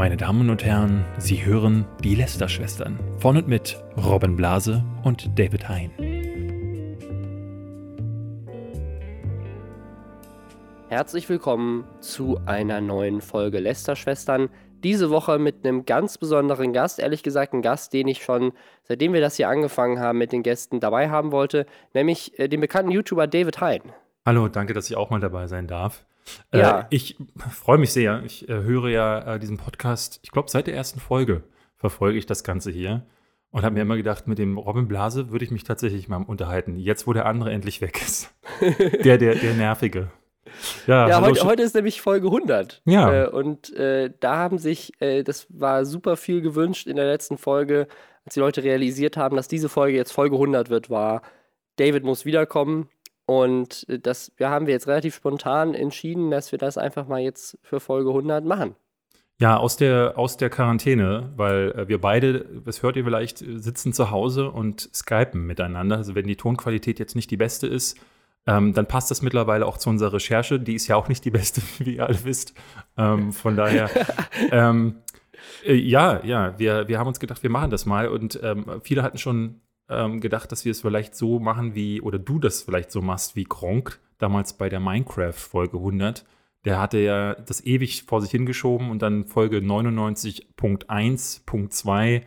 Meine Damen und Herren, Sie hören die Lester-Schwestern von und mit Robin Blase und David Hein. Herzlich willkommen zu einer neuen Folge Lester-Schwestern. Diese Woche mit einem ganz besonderen Gast, ehrlich gesagt ein Gast, den ich schon, seitdem wir das hier angefangen haben mit den Gästen, dabei haben wollte, nämlich äh, den bekannten YouTuber David Hein. Hallo, danke, dass ich auch mal dabei sein darf. Ja. Äh, ich freue mich sehr. Ich äh, höre ja äh, diesen Podcast, ich glaube, seit der ersten Folge verfolge ich das Ganze hier und habe mir immer gedacht, mit dem Robin Blase würde ich mich tatsächlich mal unterhalten. Jetzt, wo der andere endlich weg ist. der, der, der Nervige. Ja, hallo, heute, heute ist nämlich Folge 100. Ja. Äh, und äh, da haben sich, äh, das war super viel gewünscht in der letzten Folge, als die Leute realisiert haben, dass diese Folge jetzt Folge 100 wird, war, David muss wiederkommen. Und äh, das wir haben wir jetzt relativ spontan entschieden, dass wir das einfach mal jetzt für Folge 100 machen. Ja, aus der, aus der Quarantäne, weil äh, wir beide, das hört ihr vielleicht, äh, sitzen zu Hause und skypen miteinander. Also wenn die Tonqualität jetzt nicht die beste ist, ähm, dann passt das mittlerweile auch zu unserer Recherche. Die ist ja auch nicht die beste, wie ihr alle wisst. Ähm, von daher, ähm, äh, ja, ja, wir, wir haben uns gedacht, wir machen das mal. Und ähm, viele hatten schon ähm, gedacht, dass wir es vielleicht so machen wie, oder du das vielleicht so machst wie Kronk, damals bei der Minecraft-Folge 100. Der hatte ja das ewig vor sich hingeschoben und dann Folge 99.1.2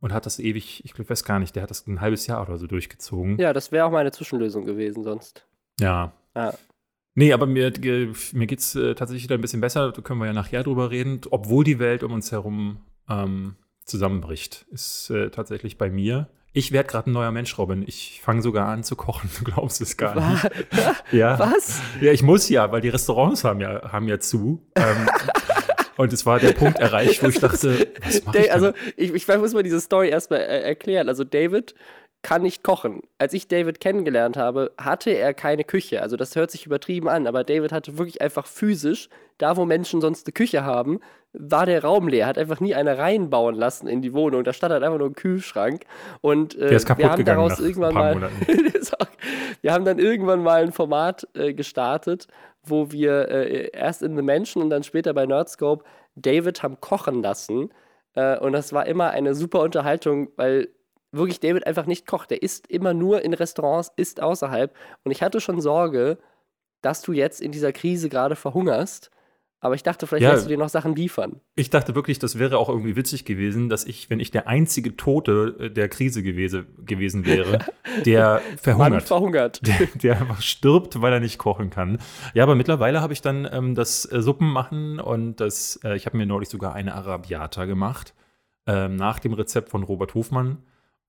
und hat das ewig, ich weiß gar nicht, der hat das ein halbes Jahr oder so durchgezogen. Ja, das wäre auch meine Zwischenlösung gewesen sonst. Ja. Ja. Nee, aber mir, mir geht es äh, tatsächlich wieder ein bisschen besser. Da können wir ja nachher drüber reden. Obwohl die Welt um uns herum ähm, zusammenbricht, ist äh, tatsächlich bei mir. Ich werde gerade ein neuer Mensch, Robin. Ich fange sogar an zu kochen. Du glaubst es gar nicht. Ja. Was? Ja, ich muss ja, weil die Restaurants haben ja, haben ja zu. Ähm, und es war der Punkt erreicht, wo ich dachte, was mache Da- ich denn? also ich, ich muss mal diese Story erstmal äh, erklären. Also David kann nicht kochen. Als ich David kennengelernt habe, hatte er keine Küche. Also das hört sich übertrieben an, aber David hatte wirklich einfach physisch, da wo Menschen sonst eine Küche haben, war der Raum leer. Hat einfach nie eine reinbauen lassen in die Wohnung. Da stand halt einfach nur ein Kühlschrank. Und äh, Der ist kaputt wir haben daraus irgendwann mal, wir haben dann irgendwann mal ein Format äh, gestartet, wo wir äh, erst in The Mansion und dann später bei Nerdscope David haben kochen lassen. Äh, und das war immer eine super Unterhaltung, weil wirklich David einfach nicht kocht. Der isst immer nur in Restaurants, isst außerhalb. Und ich hatte schon Sorge, dass du jetzt in dieser Krise gerade verhungerst. Aber ich dachte, vielleicht Ja. lässt du dir noch Sachen liefern. Ich dachte wirklich, das wäre auch irgendwie witzig gewesen, dass ich, wenn ich der einzige Tote äh, der Krise gewesen, gewesen wäre, der Mann verhungert. verhungert. der, der einfach stirbt, weil er nicht kochen kann. Ja, aber mittlerweile habe ich dann ähm, das äh, Suppenmachen und das, äh, ich habe mir neulich sogar eine Arabiata gemacht, ähm, nach dem Rezept von Robert Hofmann.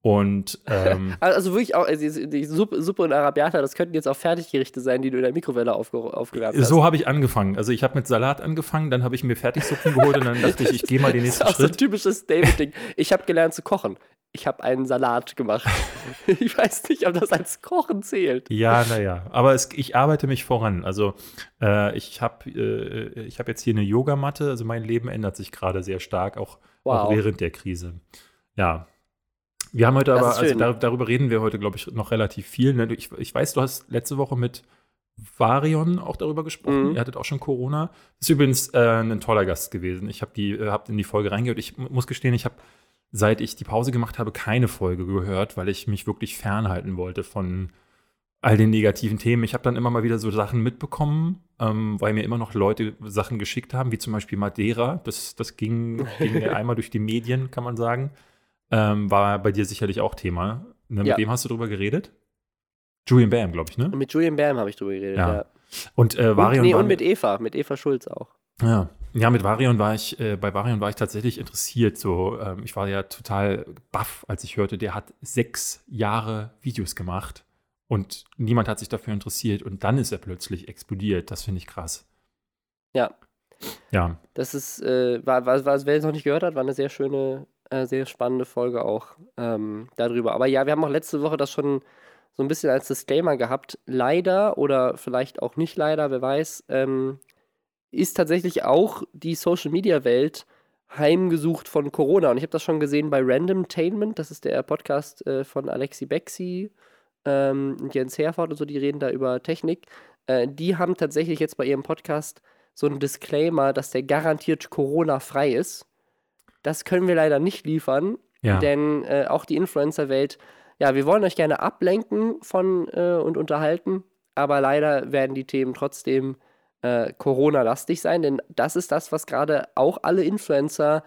Und ähm, Also wirklich auch, also die, Suppe, und Arabiata, das könnten jetzt auch Fertiggerichte sein, die du in der Mikrowelle aufge, aufgewärmt hast. so habe ich angefangen. Also ich habe mit Salat angefangen, dann habe ich mir Fertigsuppen geholt und dann dachte ich, ich gehe mal den Das ist nächsten auch so ein Schritt. typisches David-Ding. Ich habe gelernt zu kochen. Ich habe einen Salat gemacht. ich weiß nicht, ob das als Kochen zählt. Ja, naja, aber es, ich arbeite mich voran. Also äh, ich habe äh, ich hab jetzt hier eine Yogamatte, also mein Leben ändert sich gerade sehr stark, auch, auch Wow. während der Krise. Ja. Wir haben heute Das aber, also dar darüber reden wir heute, glaube ich, noch relativ viel. Ne? Ich, ich weiß, du hast letzte Woche mit Varion auch darüber gesprochen. Mhm. Ihr hattet auch schon Corona. Ist übrigens äh, ein toller Gast gewesen. Ich habe die, äh, hab in die Folge reingehört. Ich mu- muss gestehen, ich habe, seit ich die Pause gemacht habe, keine Folge gehört, weil ich mich wirklich fernhalten wollte von all den negativen Themen. Ich habe dann immer mal wieder so Sachen mitbekommen, ähm, weil mir immer noch Leute Sachen geschickt haben, wie zum Beispiel Madeira. Das, das ging, ging mir einmal durch die Medien, kann man sagen. Ähm, war bei dir sicherlich auch Thema. Ne, Ja. Mit wem hast du drüber geredet? Julian Bam, glaube ich, ne? Mit Julian Bam habe ich drüber geredet, Ja. ja. Und äh, Und, Varion nee, und mit Eva, mit Eva Schulz auch. ja. ja, mit Varion war ich, äh, bei Varion war ich tatsächlich interessiert. So, ähm, ich war ja total baff, als ich hörte, der hat sechs Jahre Videos gemacht und niemand hat sich dafür interessiert und dann ist er plötzlich explodiert. Das finde ich krass. Ja. Ja, Das ist, äh, war, war, wer es noch nicht gehört hat, war eine sehr schöne, äh, sehr spannende Folge auch ähm, darüber. Aber ja, wir haben auch letzte Woche das schon so ein bisschen als Disclaimer gehabt. Leider oder vielleicht auch nicht leider, wer weiß, ähm, ist tatsächlich auch die Social Media Welt heimgesucht von Corona. Und ich habe das schon gesehen bei Randomtainment, das ist der Podcast äh, von Alexi Bexi ähm, und Jens Herford und so, die reden da über Technik. Äh, die haben tatsächlich jetzt bei ihrem Podcast so einen Disclaimer, dass der garantiert Corona-frei ist. Das können wir leider nicht liefern, Ja. denn äh, auch die Influencer-Welt, ja, wir wollen euch gerne ablenken von äh, und unterhalten, aber leider werden die Themen trotzdem äh, Corona-lastig sein, denn das ist das, was gerade auch alle Influencer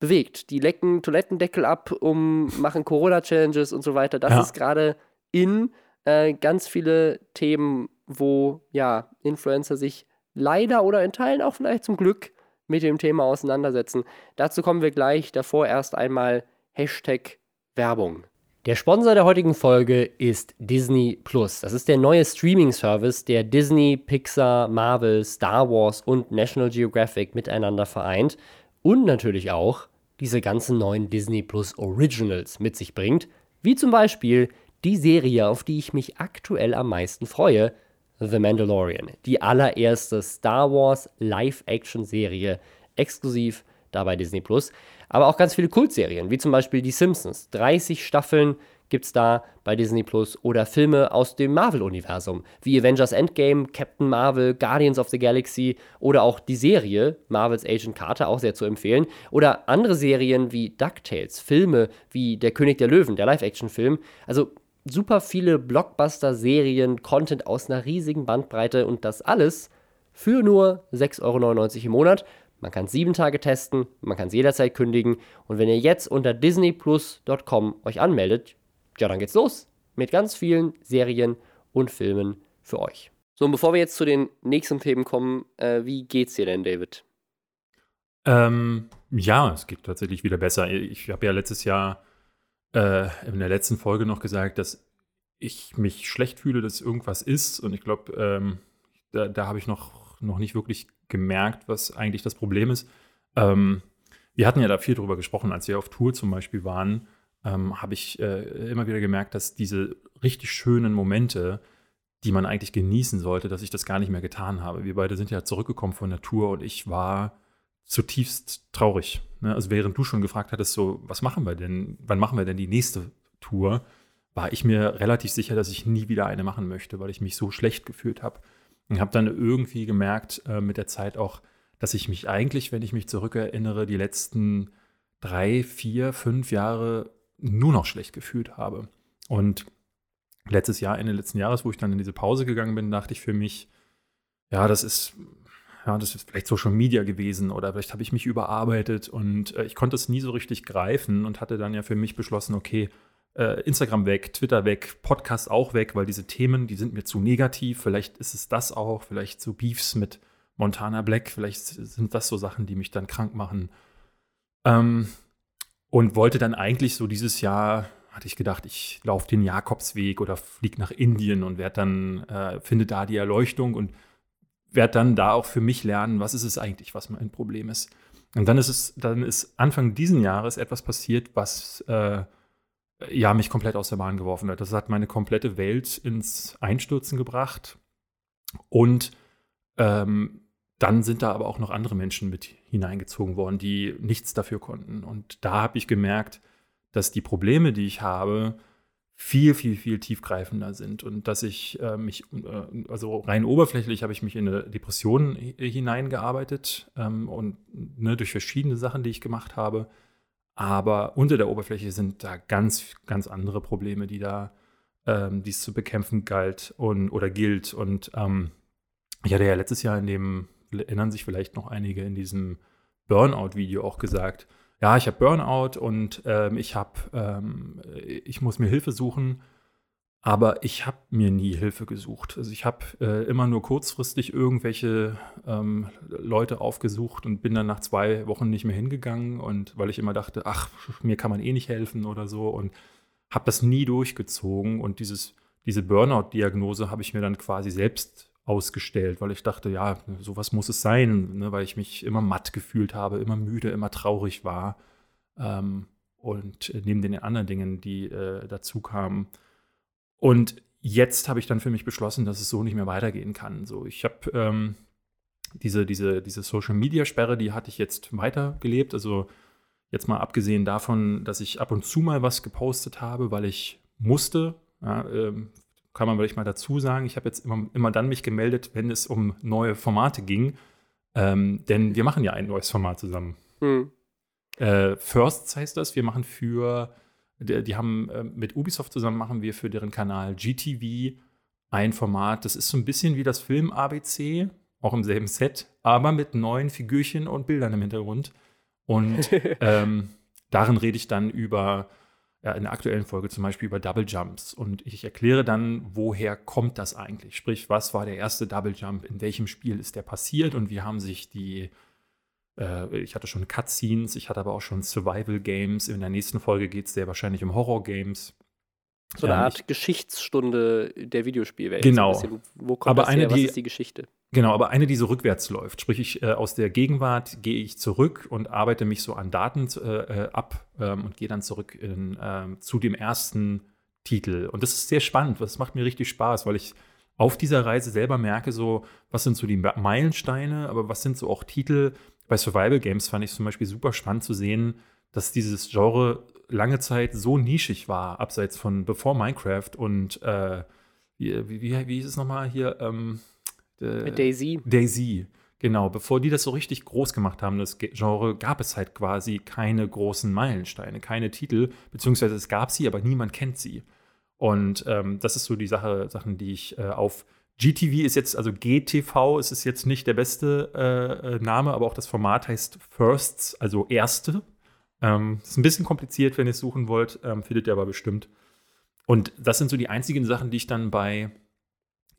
bewegt. Die lecken Toilettendeckel ab, um machen Corona-Challenges und so weiter. Das Ja. ist gerade in äh, ganz viele Themen, wo ja Influencer sich leider oder in Teilen auch vielleicht zum Glück mit dem Thema auseinandersetzen. Dazu kommen wir gleich. Davor erst einmal Hashtag Werbung. Der Sponsor der heutigen Folge ist Disney Plus. Das ist der neue Streaming-Service, der Disney, Pixar, Marvel, Star Wars und National Geographic miteinander vereint und natürlich auch diese ganzen neuen Disney Plus Originals mit sich bringt, wie zum Beispiel die Serie, auf die ich mich aktuell am meisten freue, The Mandalorian, die allererste Star Wars Live-Action-Serie, exklusiv da bei Disney Plus. Aber auch ganz viele Kultserien, wie zum Beispiel Die Simpsons. 30 Staffeln gibt es da bei Disney Plus oder Filme aus dem Marvel-Universum, wie Avengers Endgame, Captain Marvel, Guardians of the Galaxy oder auch die Serie Marvels Agent Carter, auch sehr zu empfehlen. Oder andere Serien wie DuckTales, Filme wie Der König der Löwen, der Live-Action-Film. Also super viele Blockbuster-Serien, Content aus einer riesigen Bandbreite und das alles für nur 6,99 Euro im Monat. Man kann es sieben Tage testen, man kann es jederzeit kündigen und wenn ihr jetzt unter disneyplus.com euch anmeldet, ja, dann geht's los mit ganz vielen Serien und Filmen für euch. So, und bevor wir jetzt zu den nächsten Themen kommen, äh, wie geht's dir denn, David? Ähm, ja, es geht tatsächlich wieder besser. Ich habe ja letztes Jahr äh, in der letzten Folge noch gesagt, dass ich mich schlecht fühle, dass irgendwas ist. Und ich glaube, ähm, da, da habe ich noch, noch nicht wirklich gemerkt, was eigentlich das Problem ist. Ähm, wir hatten ja da viel drüber gesprochen, als wir auf Tour zum Beispiel waren, ähm, habe ich äh, immer wieder gemerkt, dass diese richtig schönen Momente, die man eigentlich genießen sollte, dass ich das gar nicht mehr getan habe. Wir beide sind ja zurückgekommen von der Tour und ich war zutiefst traurig. Ne? Also während du schon gefragt hattest, so, was machen wir denn, wann machen wir denn die nächste Tour, war ich mir relativ sicher, dass ich nie wieder eine machen möchte, weil ich mich so schlecht gefühlt habe. Und habe dann irgendwie gemerkt äh, mit der Zeit auch, dass ich mich eigentlich, wenn ich mich zurückerinnere, die letzten drei, vier, fünf Jahre nur noch schlecht gefühlt habe. Und letztes Jahr, Ende letzten Jahres, wo ich dann in diese Pause gegangen bin, dachte ich für mich, ja, das ist, ja, das ist vielleicht Social Media gewesen oder vielleicht habe ich mich überarbeitet und äh, ich konnte es nie so richtig greifen und hatte dann ja für mich beschlossen, okay, äh, Instagram weg, Twitter weg, Podcast auch weg, weil diese Themen, die sind mir zu negativ. Vielleicht ist es das auch, vielleicht so Beefs mit Montana Black, vielleicht sind das so Sachen, die mich dann krank machen. Ähm, und wollte dann eigentlich so dieses Jahr, hatte ich gedacht, ich laufe den Jakobsweg oder fliege nach Indien und werde dann, äh, finde da die Erleuchtung und werde dann da auch für mich lernen, was ist es eigentlich, was mein Problem ist. Und dann ist es, dann ist Anfang diesen Jahres etwas passiert, was äh, ja mich komplett aus der Bahn geworfen hat. Das hat meine komplette Welt ins Einstürzen gebracht. Und ähm, dann sind da aber auch noch andere Menschen mit hineingezogen worden, die nichts dafür konnten. Und da habe ich gemerkt, dass die Probleme, die ich habe, viel, viel, viel tiefgreifender sind und dass ich äh, mich, äh, also rein oberflächlich habe ich mich in eine Depression hineingearbeitet ähm, und ne, durch verschiedene Sachen, die ich gemacht habe. Aber unter der Oberfläche sind da ganz, ganz andere Probleme, die da, ähm, die es zu bekämpfen galt und oder gilt. Und ähm, ich hatte ja letztes Jahr in dem, erinnern sich vielleicht noch einige in diesem Burnout-Video auch gesagt, ja, ich habe Burnout und ähm, ich habe, ähm, ich muss mir Hilfe suchen, aber ich habe mir nie Hilfe gesucht. Also ich habe äh, immer nur kurzfristig irgendwelche ähm, Leute aufgesucht und bin dann nach zwei Wochen nicht mehr hingegangen und weil ich immer dachte, ach, mir kann man eh nicht helfen oder so und habe das nie durchgezogen und dieses, diese Burnout-Diagnose habe ich mir dann quasi selbst ausgestellt, weil ich dachte, ja, sowas muss es sein, ne, weil ich mich immer matt gefühlt habe, immer müde, immer traurig war. Ähm, und neben den anderen Dingen, die äh, dazu kamen. Und jetzt habe ich dann für mich beschlossen, dass es so nicht mehr weitergehen kann. So, ich habe ähm, diese, diese, diese Social-Media-Sperre, die hatte ich jetzt weitergelebt. Also jetzt mal abgesehen davon, dass ich ab und zu mal was gepostet habe, weil ich musste. Ja, ähm, kann man vielleicht mal dazu sagen. Ich habe jetzt immer, immer dann mich gemeldet, wenn es um neue Formate ging. Ähm, denn wir machen ja ein neues Format zusammen. Hm. Äh, Firsts heißt das. Wir machen für, die, die haben äh, mit Ubisoft zusammen machen wir für deren Kanal GTV ein Format. Das ist so ein bisschen wie das Film ABC, auch im selben Set, aber mit neuen Figürchen und Bildern im Hintergrund. Und ähm, darin rede ich dann über ja, in der aktuellen Folge zum Beispiel über Double Jumps. Und ich erkläre dann, woher kommt das eigentlich? Sprich, was war der erste Double Jump? In welchem Spiel ist der passiert? Und wie haben sich die, äh, ich hatte schon Cutscenes, ich hatte aber auch schon Survival Games. In der nächsten Folge geht es sehr wahrscheinlich um Horror Games. So eine Art ich, Geschichtsstunde der Videospielwelt. Genau. So bisschen, wo kommt aber das eine, her? Was die, ist die Geschichte? Genau, aber eine, die so rückwärts läuft. Sprich, ich, äh, aus der Gegenwart gehe ich zurück und arbeite mich so an Daten äh, äh, ab ähm, und gehe dann zurück in, ähm, zu dem ersten Titel. Und das ist sehr spannend. Das macht mir richtig Spaß, weil ich auf dieser Reise selber merke, so, was sind so die Meilensteine, aber was sind so auch Titel. Bei Survival Games fand ich zum Beispiel super spannend zu sehen, dass dieses Genre lange Zeit so nischig war, abseits von bevor Minecraft und äh, wie, wie, wie hieß es nochmal hier? Ähm, äh, Daisy. Daisy, genau. Bevor die das so richtig groß gemacht haben, das Genre, gab es halt quasi keine großen Meilensteine, keine Titel, beziehungsweise es gab sie, aber niemand kennt sie. Und ähm, das ist so die Sache, Sachen, die ich äh, auf GTV ist jetzt, also GTV ist es jetzt nicht der beste äh, äh, Name, aber auch das Format heißt Firsts, also Erste. Ähm, ist ein bisschen kompliziert, wenn ihr es suchen wollt, ähm, findet ihr aber bestimmt. Und das sind so die einzigen Sachen, die ich dann bei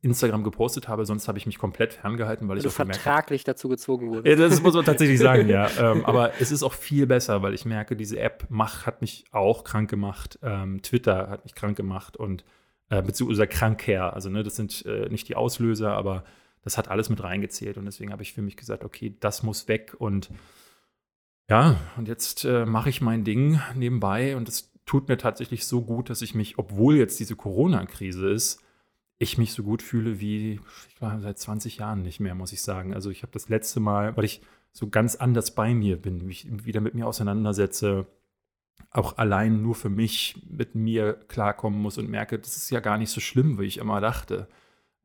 Instagram gepostet habe, sonst habe ich mich komplett ferngehalten, weil, weil ich du vertraglich dazu gezwungen wurdest. Ja, das muss man tatsächlich sagen, ja. Ähm, aber es ist auch viel besser, weil ich merke, diese App mach, hat mich auch krank gemacht. Ähm, Twitter hat mich krank gemacht und äh, beziehungsweise krankher. Also, ne, das sind äh, nicht die Auslöser, aber das hat alles mit reingezählt. Und deswegen habe ich für mich gesagt, okay, das muss weg. Und ja, und jetzt äh, mache ich mein Ding nebenbei und es tut mir tatsächlich so gut, dass ich mich, obwohl jetzt diese Corona-Krise ist, ich mich so gut fühle wie war seit 20 Jahren nicht mehr, muss ich sagen. Also ich habe das letzte Mal, weil ich so ganz anders bei mir bin, mich wieder mit mir auseinandersetze, auch allein nur für mich mit mir klarkommen muss und merke, das ist ja gar nicht so schlimm, wie ich immer dachte.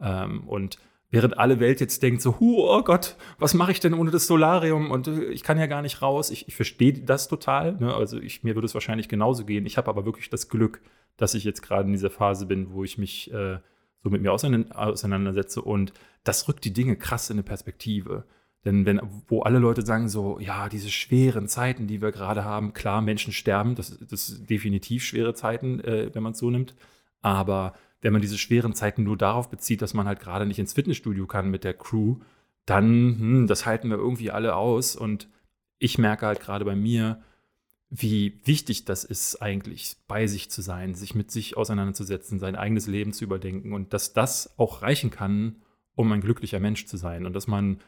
Ähm, und während alle Welt jetzt denkt so, oh Gott, was mache ich denn ohne das Solarium und äh, ich kann ja gar nicht raus. Ich, ich verstehe das total. Ne? Also ich, mir würde es wahrscheinlich genauso gehen. Ich habe aber wirklich das Glück, dass ich jetzt gerade in dieser Phase bin, wo ich mich äh, so mit mir auseinandersetze und das rückt die Dinge krass in eine Perspektive. Denn wenn, wo alle Leute sagen so, ja, diese schweren Zeiten, die wir gerade haben, klar, Menschen sterben, das, das sind definitiv schwere Zeiten, äh, wenn man es so nimmt. Aber wenn man diese schweren Zeiten nur darauf bezieht, dass man halt gerade nicht ins Fitnessstudio kann mit der Crew, dann, hm, das halten wir irgendwie alle aus. Und ich merke halt gerade bei mir, wie wichtig das ist, eigentlich bei sich zu sein, sich mit sich auseinanderzusetzen, sein eigenes Leben zu überdenken und dass das auch reichen kann, um ein glücklicher Mensch zu sein und dass man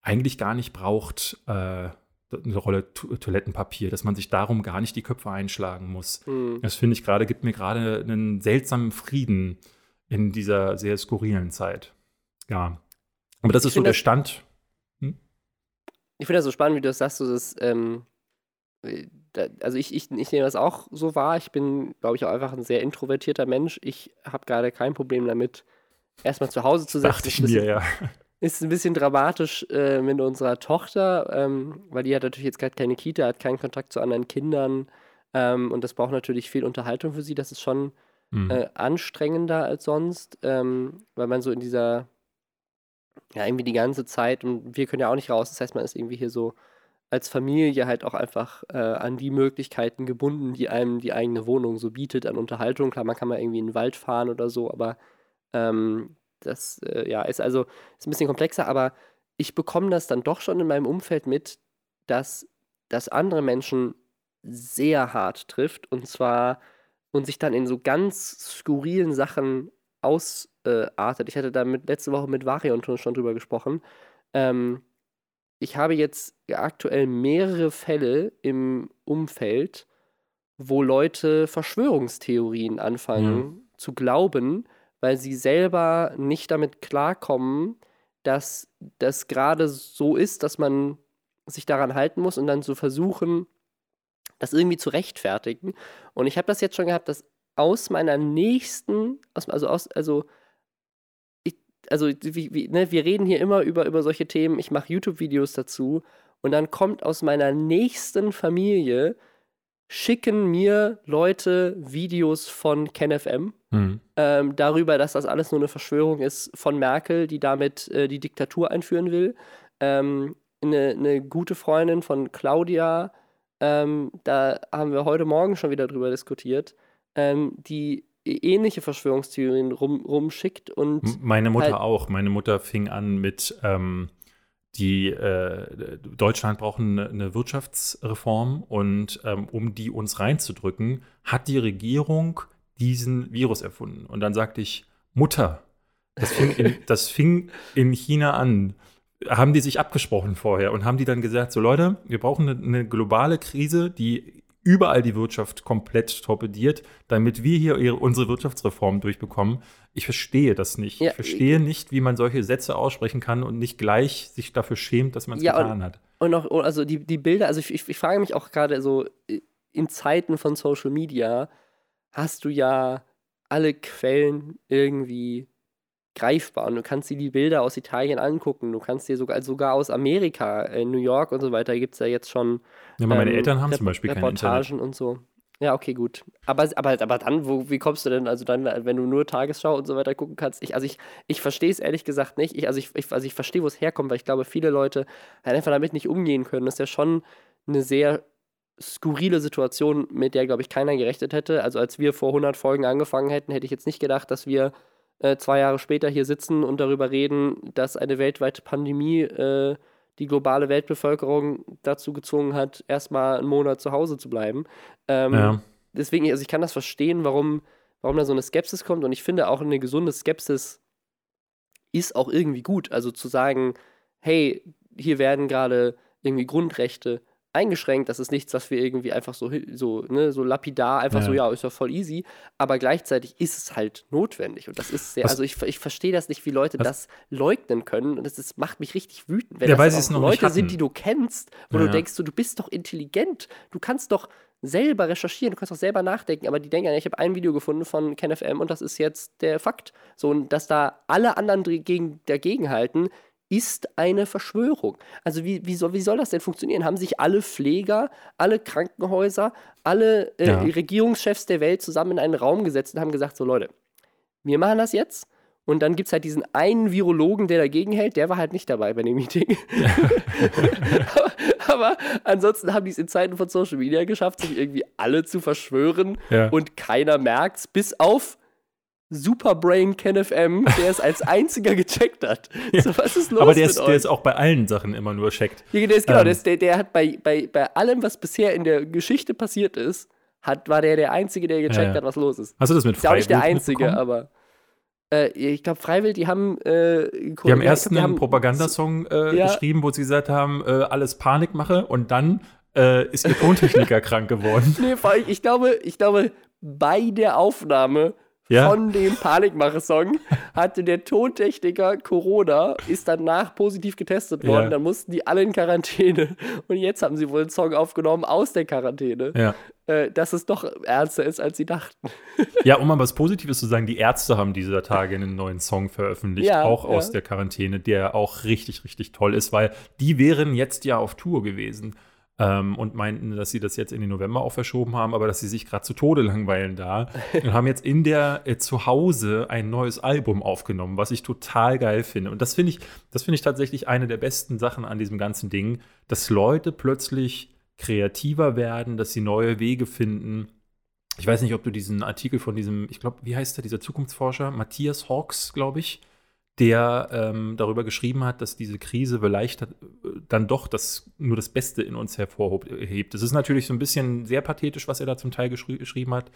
eigentlich gar nicht braucht äh, eine Rolle to Toilettenpapier, dass man sich darum gar nicht die Köpfe einschlagen muss. Mhm. Das finde ich gerade, gibt mir gerade einen seltsamen Frieden in dieser sehr skurrilen Zeit. Ja. Aber das ich ist so der Stand. Hm? Ich finde das so spannend, wie du das sagst, so dass ähm, also ich, ich, ich nehme das auch so wahr. Ich bin, glaube ich, auch einfach ein sehr introvertierter Mensch. Ich habe gerade kein Problem damit, erstmal zu Hause zu sitzen. Dachte ich mir, ja. Ist ein bisschen dramatisch äh, mit unserer Tochter, ähm, weil die hat natürlich jetzt gerade keine Kita, hat keinen Kontakt zu anderen Kindern ähm, und das braucht natürlich viel Unterhaltung für sie. Das ist schon mhm. äh, anstrengender als sonst, ähm, weil man so in dieser, ja, irgendwie die ganze Zeit und wir können ja auch nicht raus. Das heißt, man ist irgendwie hier so als Familie halt auch einfach äh, an die Möglichkeiten gebunden, die einem die eigene Wohnung so bietet an Unterhaltung. Klar, man kann mal irgendwie in den Wald fahren oder so, aber ähm, das äh, ja, ist also ist ein bisschen komplexer, aber ich bekomme das dann doch schon in meinem Umfeld mit, dass das andere Menschen sehr hart trifft und zwar und sich dann in so ganz skurrilen Sachen ausartet. ich hatte da mit, letzte Woche mit Varion schon drüber gesprochen. Ähm, ich habe jetzt aktuell mehrere Fälle im Umfeld, wo Leute Verschwörungstheorien anfangen mhm. zu glauben, weil sie selber nicht damit klarkommen, dass das gerade so ist, dass man sich daran halten muss und dann zu versuchen, das irgendwie zu rechtfertigen. Und ich habe das jetzt schon gehabt, dass aus meiner nächsten, also aus, also also wie, wie, ne, wir reden hier immer über, über solche Themen. Ich mache YouTube-Videos dazu Und dann kommt aus meiner nächsten Familie, schicken mir Leute Videos von KenFM Mhm. ähm, darüber, dass das alles nur eine Verschwörung ist von Merkel, die damit äh, die Diktatur einführen will. Ähm, eine, eine gute Freundin von Claudia, ähm, da haben wir heute Morgen schon wieder drüber diskutiert, ähm, die ähnliche Verschwörungstheorien rum, rumschickt und Meine Mutter halt- auch. Meine Mutter fing an mit, ähm, die äh, Deutschland braucht eine, eine Wirtschaftsreform und ähm, um die uns reinzudrücken, hat die Regierung diesen Virus erfunden. Und dann sagte ich, Mutter, das fing in, das fing in China an. Haben die sich abgesprochen vorher und haben die dann gesagt, so Leute, wir brauchen eine, eine globale Krise, die überall die Wirtschaft komplett torpediert, damit wir hier ihre, unsere Wirtschaftsreform durchbekommen. Ich verstehe das nicht. Ja, ich verstehe nicht, wie man solche Sätze aussprechen kann und nicht gleich sich dafür schämt, dass man es Ja, und- getan hat. Und auch, also die, die Bilder, also ich, ich, ich frage mich auch gerade so, äh, in Zeiten von Social Media hast du ja alle Quellen irgendwie greifbar und du kannst dir die Bilder aus Italien angucken, du kannst dir sogar, sogar aus Amerika, äh, New York und so weiter, gibt es ja jetzt schon Ja, aber meine ähm, Eltern haben Rep- zum Beispiel kein Internet. Reportagen und so. Ja, okay, gut. Aber, aber, aber dann, wo, wie kommst du denn, also dann, wenn du nur Tagesschau und so weiter gucken kannst? Ich, also ich, ich verstehe es ehrlich gesagt nicht. Ich, also ich, ich, also ich verstehe, wo es herkommt, weil ich glaube, viele Leute halt einfach damit nicht umgehen können. Das ist ja schon eine sehr skurrile Situation, mit der, glaube ich, keiner gerechnet hätte. Also als wir vor 100 Folgen angefangen hätten, hätte ich jetzt nicht gedacht, dass wir äh, zwei Jahre später hier sitzen und darüber reden, dass eine weltweite Pandemie äh, die globale Weltbevölkerung dazu gezwungen hat, erstmal einen Monat zu Hause zu bleiben. Ähm, Ja. Deswegen, also ich kann das verstehen, warum, warum da so eine Skepsis kommt und ich finde auch eine gesunde Skepsis ist auch irgendwie gut. Also zu sagen, hey, hier werden gerade irgendwie Grundrechte eingeschränkt, das ist nichts, was wir irgendwie einfach so, so, ne, so lapidar, einfach Ja. so, ja, ist ja voll easy, aber gleichzeitig ist es halt notwendig. Und das ist sehr, Was- also ich, ich verstehe das nicht, wie Leute Was- das leugnen können. Und das ist, macht mich richtig wütend, wenn Ja, das es noch Leute sind, die du kennst, wo Ja, du denkst, du, du bist doch intelligent, du kannst doch selber recherchieren, du kannst doch selber nachdenken, aber die denken, ja, ich habe ein Video gefunden von KenFM und das ist jetzt der Fakt. So, und dass da alle anderen dagegen, dagegen halten, ist eine Verschwörung. Also wie, wie, soll, wie soll das denn funktionieren? Haben sich alle Pfleger, alle Krankenhäuser, alle äh, Ja. Regierungschefs der Welt zusammen in einen Raum gesetzt und haben gesagt, so Leute, wir machen das jetzt. Und dann gibt es halt diesen einen Virologen, der dagegen hält, der war halt nicht dabei bei dem Meeting. aber, aber ansonsten haben die es in Zeiten von Social Media geschafft, sich irgendwie alle zu verschwören Ja. und keiner merkt's, bis auf Superbrain KenFM, der es als einziger gecheckt hat. So, was ist los Aber der ist, der ist auch bei allen Sachen immer nur checkt. Ja, der, ist, genau, Ähm. der, ist, der, der hat bei, bei, bei allem, was bisher in der Geschichte passiert ist, hat, war der der Einzige, der gecheckt Ja, ja. hat, was los ist. Hast du das mit Ist ja auch nicht der Freiwild Einzige, aber äh, ich glaube, Freiwild, die haben äh, Die haben erst einen Propaganda Propagandasong äh, Ja. geschrieben, wo sie gesagt haben, äh, alles Panikmache und dann äh, ist ihr Tontechniker krank geworden. Nee, vor allem, ich glaube, ich glaube, bei der Aufnahme Ja. von dem Panikmache-Song hatte der Tontechniker Corona, ist danach positiv getestet worden. Ja. Dann mussten die alle in Quarantäne. Und jetzt haben sie wohl einen Song aufgenommen aus der Quarantäne, Ja. äh, dass es doch ernster ist, als sie dachten. ja, um mal was Positives zu sagen, die Ärzte haben dieser Tage einen neuen Song veröffentlicht, Ja, auch aus der Quarantäne, der auch richtig, richtig toll ist, weil die wären jetzt ja auf Tour gewesen. Ähm, und meinten, dass sie das jetzt in den November auch verschoben haben, aber dass sie sich gerade zu Tode langweilen da und haben jetzt in der äh, Zuhause ein neues Album aufgenommen, was ich total geil finde. Und das finde ich, das finde ich tatsächlich eine der besten Sachen an diesem ganzen Ding, dass Leute plötzlich kreativer werden, dass sie neue Wege finden. Ich weiß nicht, ob du diesen Artikel von diesem, ich glaube, wie heißt der, dieser Zukunftsforscher, Matthias Hawks, glaube ich, der ähm, darüber geschrieben hat, dass diese Krise vielleicht äh, dann doch das, nur das Beste in uns hervorhebt. Es ist natürlich so ein bisschen sehr pathetisch, was er da zum Teil geschri geschrieben hat,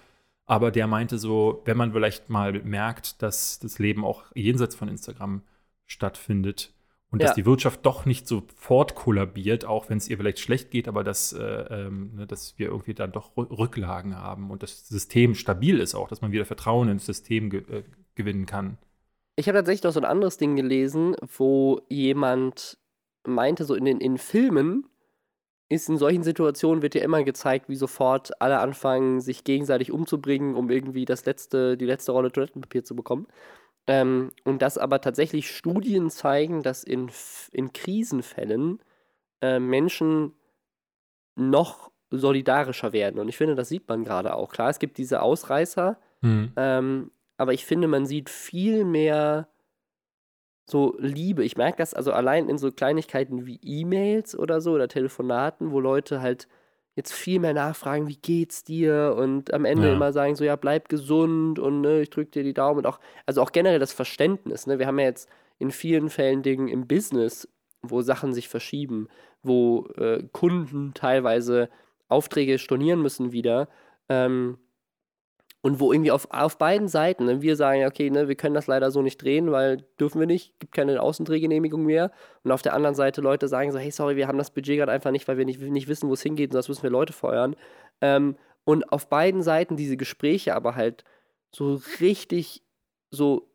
aber der meinte so, wenn man vielleicht mal merkt, dass das Leben auch jenseits von Instagram stattfindet und Ja. dass die Wirtschaft doch nicht sofort kollabiert, auch wenn es ihr vielleicht schlecht geht, aber dass, äh, ähm, ne, dass wir irgendwie dann doch Rü- Rücklagen haben und das System stabil ist auch, dass man wieder Vertrauen ins System ge äh, gewinnen kann. Ich habe tatsächlich noch so ein anderes Ding gelesen, wo jemand meinte, so in den in Filmen ist in solchen Situationen wird ja immer gezeigt, wie sofort alle anfangen, sich gegenseitig umzubringen, um irgendwie das letzte, die letzte Rolle Toilettenpapier zu bekommen. Ähm, und dass aber tatsächlich Studien zeigen, dass in, in Krisenfällen äh, Menschen noch solidarischer werden. Und ich finde, das sieht man gerade auch. Klar, es gibt diese Ausreißer, Mhm. ähm, aber ich finde, man sieht viel mehr so Liebe. Ich merke das also allein in so Kleinigkeiten wie E-Mails oder so oder Telefonaten, wo Leute halt jetzt viel mehr nachfragen, wie geht's dir? Und am Ende Ja. immer sagen so, ja, bleib gesund und ne, ich drück dir die Daumen und auch, also auch generell das Verständnis, ne? Wir haben ja jetzt in vielen Fällen Dingen im Business, wo Sachen sich verschieben, wo äh, Kunden teilweise Aufträge stornieren müssen wieder, ähm, und wo irgendwie auf, auf beiden Seiten, ne, wir sagen okay, ne, wir können das leider so nicht drehen, weil dürfen wir nicht, gibt keine Außendrehgenehmigung mehr. Und auf der anderen Seite Leute sagen so, hey, sorry, wir haben das Budget gerade einfach nicht, weil wir nicht, nicht wissen, wo es hingeht, sonst müssen wir Leute feuern. Ähm, und auf beiden Seiten diese Gespräche aber halt so richtig so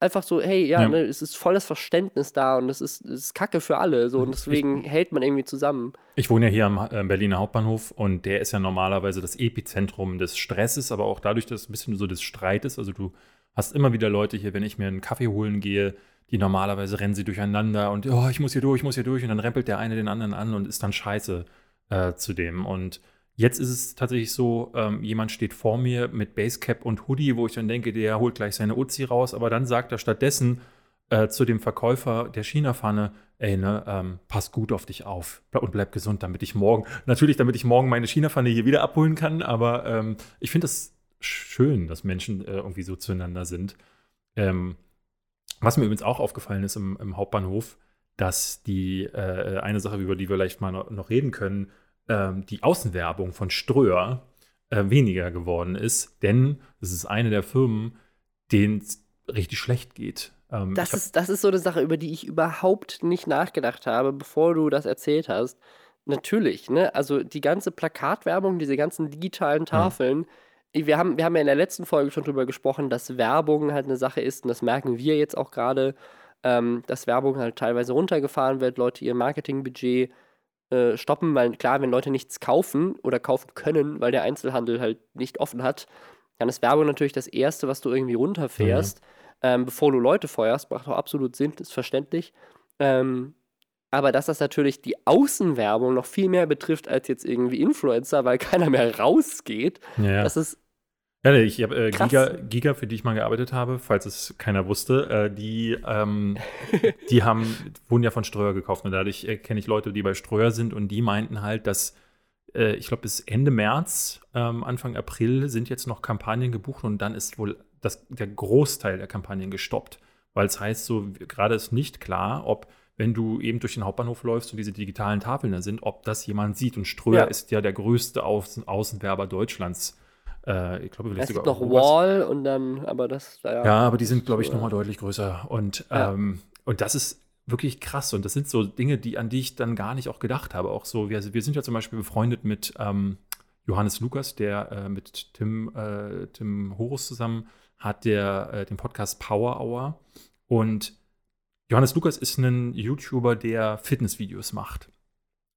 einfach so, hey, ja, Ja. Ne, es ist volles Verständnis da und es ist, es ist Kacke für alle. So, und deswegen hält man irgendwie zusammen. Ich wohne ja hier am äh, Berliner Hauptbahnhof und der ist ja normalerweise das Epizentrum des Stresses, aber auch dadurch, dass es ein bisschen so des Streites. Also du hast immer wieder Leute hier, wenn ich mir einen Kaffee holen gehe, die normalerweise rennen sie durcheinander und oh, ich muss hier durch, ich muss hier durch und dann rempelt der eine den anderen an und ist dann scheiße äh, zu dem. Und jetzt ist es tatsächlich so, ähm, jemand steht vor mir mit Basecap und Hoodie, wo ich dann denke, der holt gleich seine Uzi raus, aber dann sagt er stattdessen äh, zu dem Verkäufer der China-Pfanne, ey, ne, ähm, pass gut auf dich auf und bleib gesund, damit ich morgen, natürlich, damit ich morgen meine China-Pfanne hier wieder abholen kann, aber ähm, ich finde es schön, dass Menschen äh, irgendwie so zueinander sind. Ähm, was mir übrigens auch aufgefallen ist im, im Hauptbahnhof, dass die äh, eine Sache, über die wir vielleicht mal noch reden können, ähm, die Außenwerbung von Ströer äh, weniger geworden ist, denn es ist eine der Firmen, denen es richtig schlecht geht. Ähm, Das ist, das ist so eine Sache, über die ich überhaupt nicht nachgedacht habe, bevor du das erzählt hast. Natürlich, ne? Also die ganze Plakatwerbung, diese ganzen digitalen Tafeln. Wir haben, wir haben ja in der letzten Folge schon drüber gesprochen, dass Werbung halt eine Sache ist, und das merken wir jetzt auch gerade, ähm, dass Werbung halt teilweise runtergefahren wird, Leute ihr Marketingbudget äh, stoppen, weil klar, wenn Leute nichts kaufen oder kaufen können, weil der Einzelhandel halt nicht offen hat, dann ist Werbung natürlich das Erste, was du irgendwie runterfährst, ähm, bevor du Leute feuerst. Macht auch absolut Sinn, ist verständlich. Ähm, aber dass das natürlich die Außenwerbung noch viel mehr betrifft als jetzt irgendwie Influencer, weil keiner mehr rausgeht, ja. das ist Ja, ich habe äh. Giga, Giga, für die ich mal gearbeitet habe, falls es keiner wusste, äh, die, ähm, die haben, wurden ja von Ströer gekauft. Und dadurch äh, kenne ich Leute, die bei Ströer sind und die meinten halt, dass äh, ich glaube, bis Ende März, ähm, Anfang April sind jetzt noch Kampagnen gebucht und dann ist wohl das, der Großteil der Kampagnen gestoppt. Weil es heißt, so gerade ist nicht klar, ob, wenn du eben durch den Hauptbahnhof läufst und diese digitalen Tafeln da sind, ob das jemand sieht. Und Ströer Ja. ist ja der größte Außen Außenwerber Deutschlands. Äh, ich glaube, vielleicht es gibt sogar noch Europas. Wall und dann, aber das, ja. Ja, aber die sind, glaube ich, nochmal deutlich größer. Und, Ja. ähm, und das ist wirklich krass. Und das sind so Dinge, die, an die ich dann gar nicht auch gedacht habe. Auch so, wir, wir sind ja zum Beispiel befreundet mit ähm, Johannes Lukas, der äh, mit Tim, äh, Tim Horus zusammen hat der, äh, den Podcast Power Hour. Und Johannes Lukas ist ein YouTuber, der Fitnessvideos macht.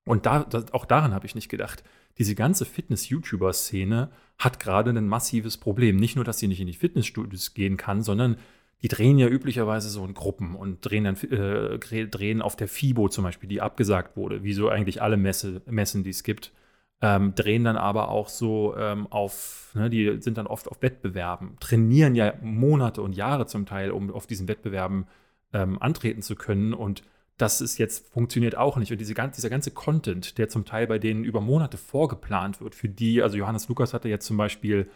Und da, das, auch daran habe ich nicht gedacht. Diese ganze Fitness-YouTuber-Szene hat gerade ein massives Problem. Nicht nur, dass sie nicht in die Fitnessstudios gehen kann, sondern die drehen ja üblicherweise so in Gruppen und drehen dann äh, drehen auf der FIBO zum Beispiel, die abgesagt wurde, wie so eigentlich alle Messe, Messen, die es gibt. Ähm, drehen dann aber auch so ähm, auf, ne, die sind dann oft auf Wettbewerben, trainieren ja Monate und Jahre zum Teil, um auf diesen Wettbewerben ähm, antreten zu können. Und das ist jetzt, funktioniert auch nicht. Und diese, dieser ganze Content, der zum Teil bei denen über Monate vorgeplant wird, für die, also Johannes Lukas hatte jetzt zum Beispiel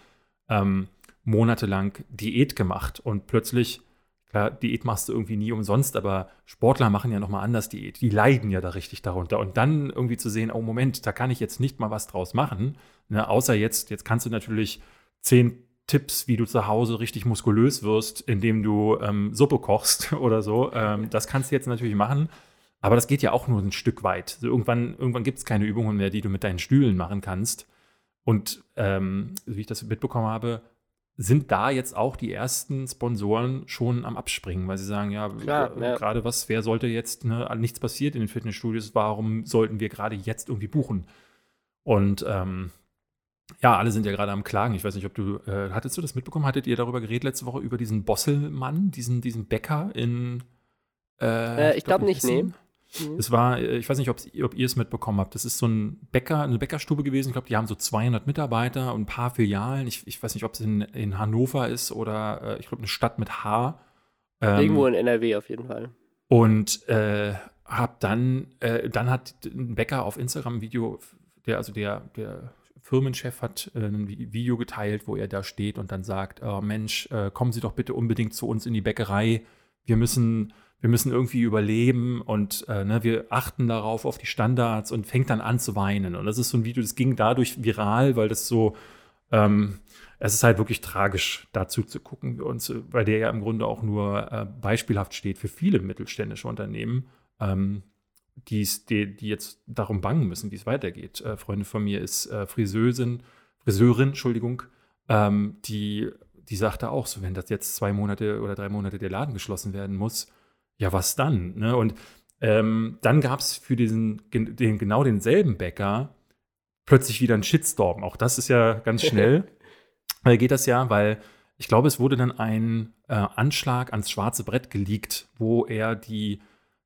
ähm, monatelang Diät gemacht und plötzlich, klar, Diät machst du irgendwie nie umsonst, aber Sportler machen ja nochmal anders Diät. Die leiden ja da richtig darunter. Und dann irgendwie zu sehen, oh Moment, da kann ich jetzt nicht mal was draus machen. Ne? Außer jetzt, jetzt kannst du natürlich zehn Tipps, wie du zu Hause richtig muskulös wirst, indem du ähm, Suppe kochst oder so. Ähm, das kannst du jetzt natürlich machen. Aber das geht ja auch nur ein Stück weit. So irgendwann irgendwann gibt es keine Übungen mehr, die du mit deinen Stühlen machen kannst. Und ähm, wie ich das mitbekommen habe, sind da jetzt auch die ersten Sponsoren schon am Abspringen, weil sie sagen, ja, Klar, äh, ja. gerade was, wer sollte jetzt, ne, nichts passiert in den Fitnessstudios, warum sollten wir gerade jetzt irgendwie buchen? Und ähm, ja, alle sind ja gerade am Klagen. Ich weiß nicht, ob du, äh, hattest du das mitbekommen? Hattet ihr darüber geredet letzte Woche über diesen Bosselmann, diesen, diesen Bäcker in Äh, ich glaub in nicht, nee. Mhm. Es war, äh, ich weiß nicht, ob ihr es mitbekommen habt. Das ist so ein Bäcker, eine Bäckerstube gewesen. Ich glaube, die haben so 200 Mitarbeiter und ein paar Filialen. Ich, ich weiß nicht, ob es in, in Hannover ist oder äh, ich glaube, eine Stadt mit H. Ähm, Irgendwo in NRW auf jeden Fall. Und äh, hab dann, äh, dann hat ein Bäcker auf Instagram ein Video, der, also der, der Firmenchef hat äh, ein Video geteilt, wo er da steht und dann sagt: oh, Mensch, äh, kommen Sie doch bitte unbedingt zu uns in die Bäckerei. Wir müssen wir müssen irgendwie überleben und äh, ne, wir achten darauf, auf die Standards und fängt dann an zu weinen. Und das ist so ein Video, das ging dadurch viral, weil das so, ähm, es ist halt wirklich tragisch, dazu zu gucken, und, weil der ja im Grunde auch nur äh, beispielhaft steht für viele mittelständische Unternehmen, ähm, die's, die, die jetzt darum bangen müssen, wie es weitergeht. Äh, Freundin von mir ist äh, Friseurin, Friseurin, Entschuldigung, ähm, die, die sagte auch so, wenn das jetzt zwei Monate oder drei Monate der Laden geschlossen werden muss, ja, was dann? Ne? Und ähm, dann gab es für diesen, den, genau denselben Bäcker plötzlich wieder einen Shitstorm. Auch das ist ja ganz schnell. äh, geht das ja, weil ich glaube, es wurde dann ein äh, Anschlag ans schwarze Brett geleakt, wo er die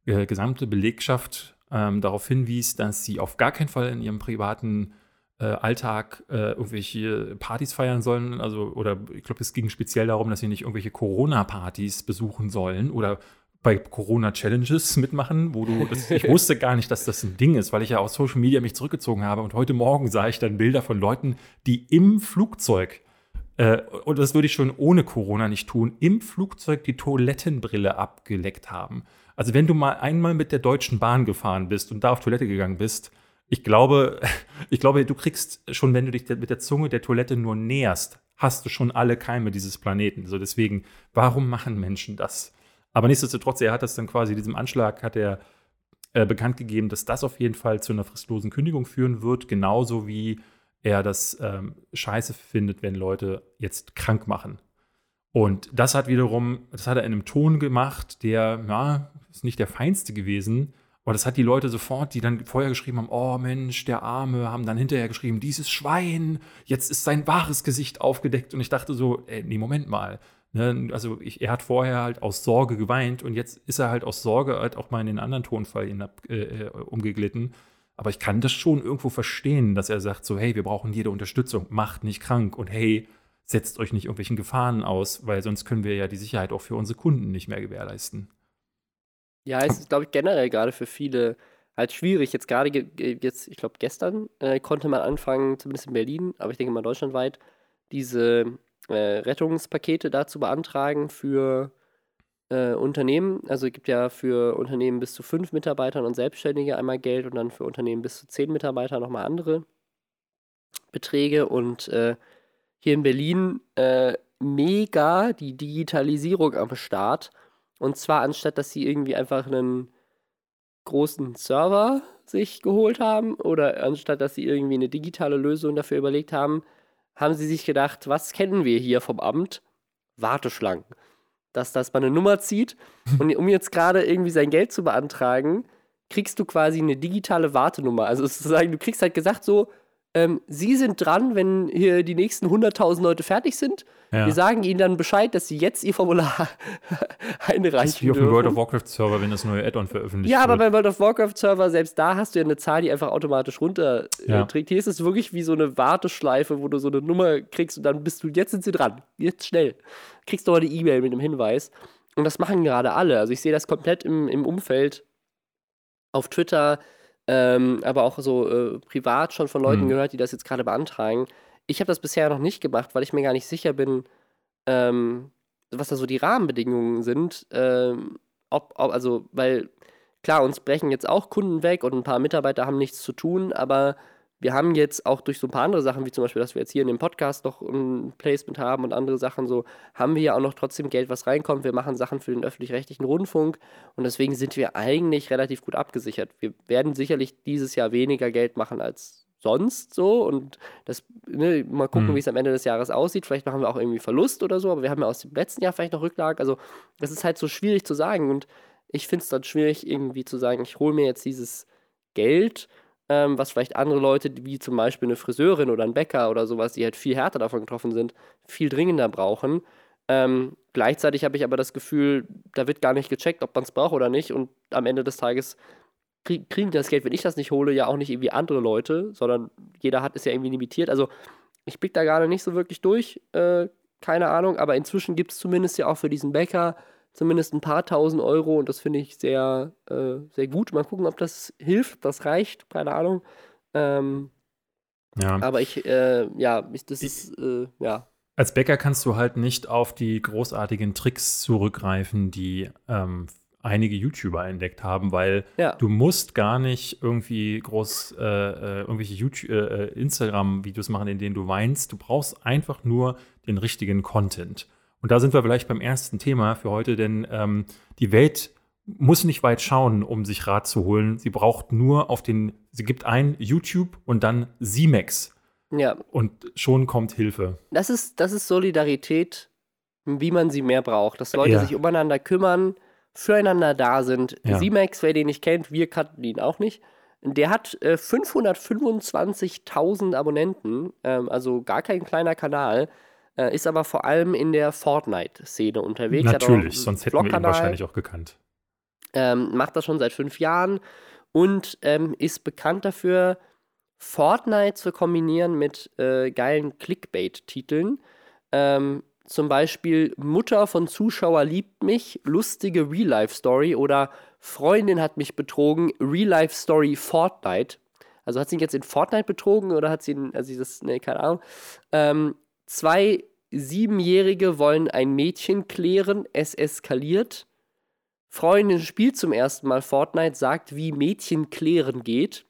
äh, gesamte Belegschaft ähm, darauf hinwies, dass sie auf gar keinen Fall in ihrem privaten äh, Alltag äh, irgendwelche Partys feiern sollen. Also, oder ich glaube, es ging speziell darum, dass sie nicht irgendwelche Corona-Partys besuchen sollen oder bei Corona-Challenges mitmachen, wo du, das, ich wusste gar nicht, dass das ein Ding ist, weil ich ja aus Social Media mich zurückgezogen habe und heute Morgen sah ich dann Bilder von Leuten, die im Flugzeug, äh, und das würde ich schon ohne Corona nicht tun, im Flugzeug die Toilettenbrille abgeleckt haben. Also wenn du mal einmal mit der Deutschen Bahn gefahren bist und da auf Toilette gegangen bist, ich glaube, ich glaube, du kriegst schon, wenn du dich mit der Zunge der Toilette nur näherst, hast du schon alle Keime dieses Planeten. So deswegen, warum machen Menschen das? Aber nichtsdestotrotz, er hat das dann quasi, diesem Anschlag hat er äh, bekannt gegeben, dass das auf jeden Fall zu einer fristlosen Kündigung führen wird, genauso wie er das ähm, scheiße findet, wenn Leute jetzt krank machen. Und das hat wiederum, das hat er in einem Ton gemacht, der, ja, ist nicht der feinste gewesen. Aber das hat die Leute sofort, die dann vorher geschrieben haben, oh Mensch, der Arme, haben dann hinterher geschrieben, dieses Schwein, jetzt ist sein wahres Gesicht aufgedeckt. Und ich dachte so, ey, nee, Moment mal. Ne, also ich, er hat vorher halt aus Sorge geweint und jetzt ist er halt aus Sorge halt auch mal in den anderen Tonfall in, äh, äh, umgeglitten. Aber ich kann das schon irgendwo verstehen, dass er sagt so, hey, wir brauchen jede Unterstützung, macht nicht krank und hey, setzt euch nicht irgendwelchen Gefahren aus, weil sonst können wir ja die Sicherheit auch für unsere Kunden nicht mehr gewährleisten. Ja, es ist, glaube ich, generell gerade für viele halt schwierig. Jetzt gerade, jetzt, ich glaube, gestern äh, konnte man anfangen, zumindest in Berlin, aber ich denke mal deutschlandweit, diese äh, Rettungspakete da zu beantragen für äh, Unternehmen. Also es gibt ja für Unternehmen bis zu fünf Mitarbeitern und Selbstständige einmal Geld und dann für Unternehmen bis zu zehn Mitarbeiter nochmal andere Beträge. Und äh, hier in Berlin äh, mega die Digitalisierung am Start. Und zwar anstatt, dass sie irgendwie einfach einen großen Server sich geholt haben oder anstatt, dass sie irgendwie eine digitale Lösung dafür überlegt haben, haben sie sich gedacht, was kennen wir hier vom Amt? Warteschlangen. Dass das mal eine Nummer zieht und um jetzt gerade irgendwie sein Geld zu beantragen, kriegst du quasi eine digitale Wartenummer. Also sozusagen, du kriegst halt gesagt so, ähm, Sie sind dran, wenn hier die nächsten 100.000 Leute fertig sind. Ja. Wir sagen Ihnen dann Bescheid, dass Sie jetzt Ihr Formular einreichen Das ist wie auf dem World of Warcraft-Server, wenn das neue Add-on veröffentlicht ja, wird. Ja, aber beim World of Warcraft-Server, selbst da hast du ja eine Zahl, die einfach automatisch runterträgt. Äh, ja. Hier ist es wirklich wie so eine Warteschleife, wo du so eine Nummer kriegst und dann bist du, jetzt sind sie dran. Jetzt schnell. Kriegst du aber die E-Mail mit einem Hinweis. Und das machen gerade alle. Also ich sehe das komplett im, im Umfeld auf Twitter, ähm, aber auch so äh, privat schon von Leuten mhm. gehört, die das jetzt gerade beantragen. Ich habe das bisher noch nicht gemacht, weil ich mir gar nicht sicher bin, ähm, was da so die Rahmenbedingungen sind. Ähm, ob, ob, also, weil klar, uns brechen jetzt auch Kunden weg und ein paar Mitarbeiter haben nichts zu tun, aber wir haben jetzt auch durch so ein paar andere Sachen, wie zum Beispiel, dass wir jetzt hier in dem Podcast noch ein Placement haben und andere Sachen so, haben wir ja auch noch trotzdem Geld, was reinkommt. Wir machen Sachen für den öffentlich-rechtlichen Rundfunk und deswegen sind wir eigentlich relativ gut abgesichert. Wir werden sicherlich dieses Jahr weniger Geld machen als sonst so und das, ne, mal gucken, mhm. wie es am Ende des Jahres aussieht. Vielleicht machen wir auch irgendwie Verlust oder so, aber wir haben ja aus dem letzten Jahr vielleicht noch Rücklagen. Also, das ist halt so schwierig zu sagen und ich finde es dann schwierig, irgendwie zu sagen, ich hole mir jetzt dieses Geld ähm, was vielleicht andere Leute, wie zum Beispiel eine Friseurin oder ein Bäcker oder sowas, die halt viel härter davon getroffen sind, viel dringender brauchen. Ähm, gleichzeitig habe ich aber das Gefühl, da wird gar nicht gecheckt, ob man es braucht oder nicht. Und am Ende des Tages krieg, kriegen das Geld, wenn ich das nicht hole, ja auch nicht irgendwie andere Leute, sondern jeder hat es ja irgendwie limitiert. Also ich blick da gerade nicht so wirklich durch, äh, keine Ahnung, aber inzwischen gibt es zumindest ja auch für diesen Bäcker zumindest ein paar tausend Euro und das finde ich sehr, äh, sehr gut. Mal gucken, ob das hilft, ob das reicht, keine Ahnung. Ähm, ja. Aber ich, äh, ja, ich, das ist, äh, ja. Als Bäcker kannst du halt nicht auf die großartigen Tricks zurückgreifen, die ähm, einige YouTuber entdeckt haben, weil ja. du musst gar nicht irgendwie groß äh, äh irgendwelche äh, äh, Instagram-Videos machen, in denen du weinst. Du brauchst einfach nur den richtigen Content. Und da sind wir vielleicht beim ersten Thema für heute, denn ähm, die Welt muss nicht weit schauen, um sich Rat zu holen. Sie braucht nur auf den, sie gibt ein YouTube und dann Simex. Ja. Und schon kommt Hilfe. Das ist, das ist Solidarität, wie man sie mehr braucht. Dass Leute ja. sich umeinander kümmern, füreinander da sind. Ja. Simex, wer den nicht kennt, wir kannten ihn auch nicht. Der hat äh, 525.000 Abonnenten, ähm, also gar kein kleiner Kanal, äh, ist aber vor allem in der Fortnite-Szene unterwegs. Natürlich, sonst hätten wir ihn wahrscheinlich auch gekannt. Ähm, macht das schon seit fünf Jahren und ähm, ist bekannt dafür, Fortnite zu kombinieren mit äh, geilen Clickbait-Titeln. Ähm, zum Beispiel Mutter von Zuschauer liebt mich, lustige Real-Life-Story oder Freundin hat mich betrogen, Real-Life-Story Fortnite. Also hat sie ihn jetzt in Fortnite betrogen oder hat sie ihn, also das, ne, keine Ahnung. Ähm, zwei Siebenjährige wollen ein Mädchen klären, es eskaliert. Freundin spielt zum ersten Mal Fortnite, sagt, wie Mädchen klären geht.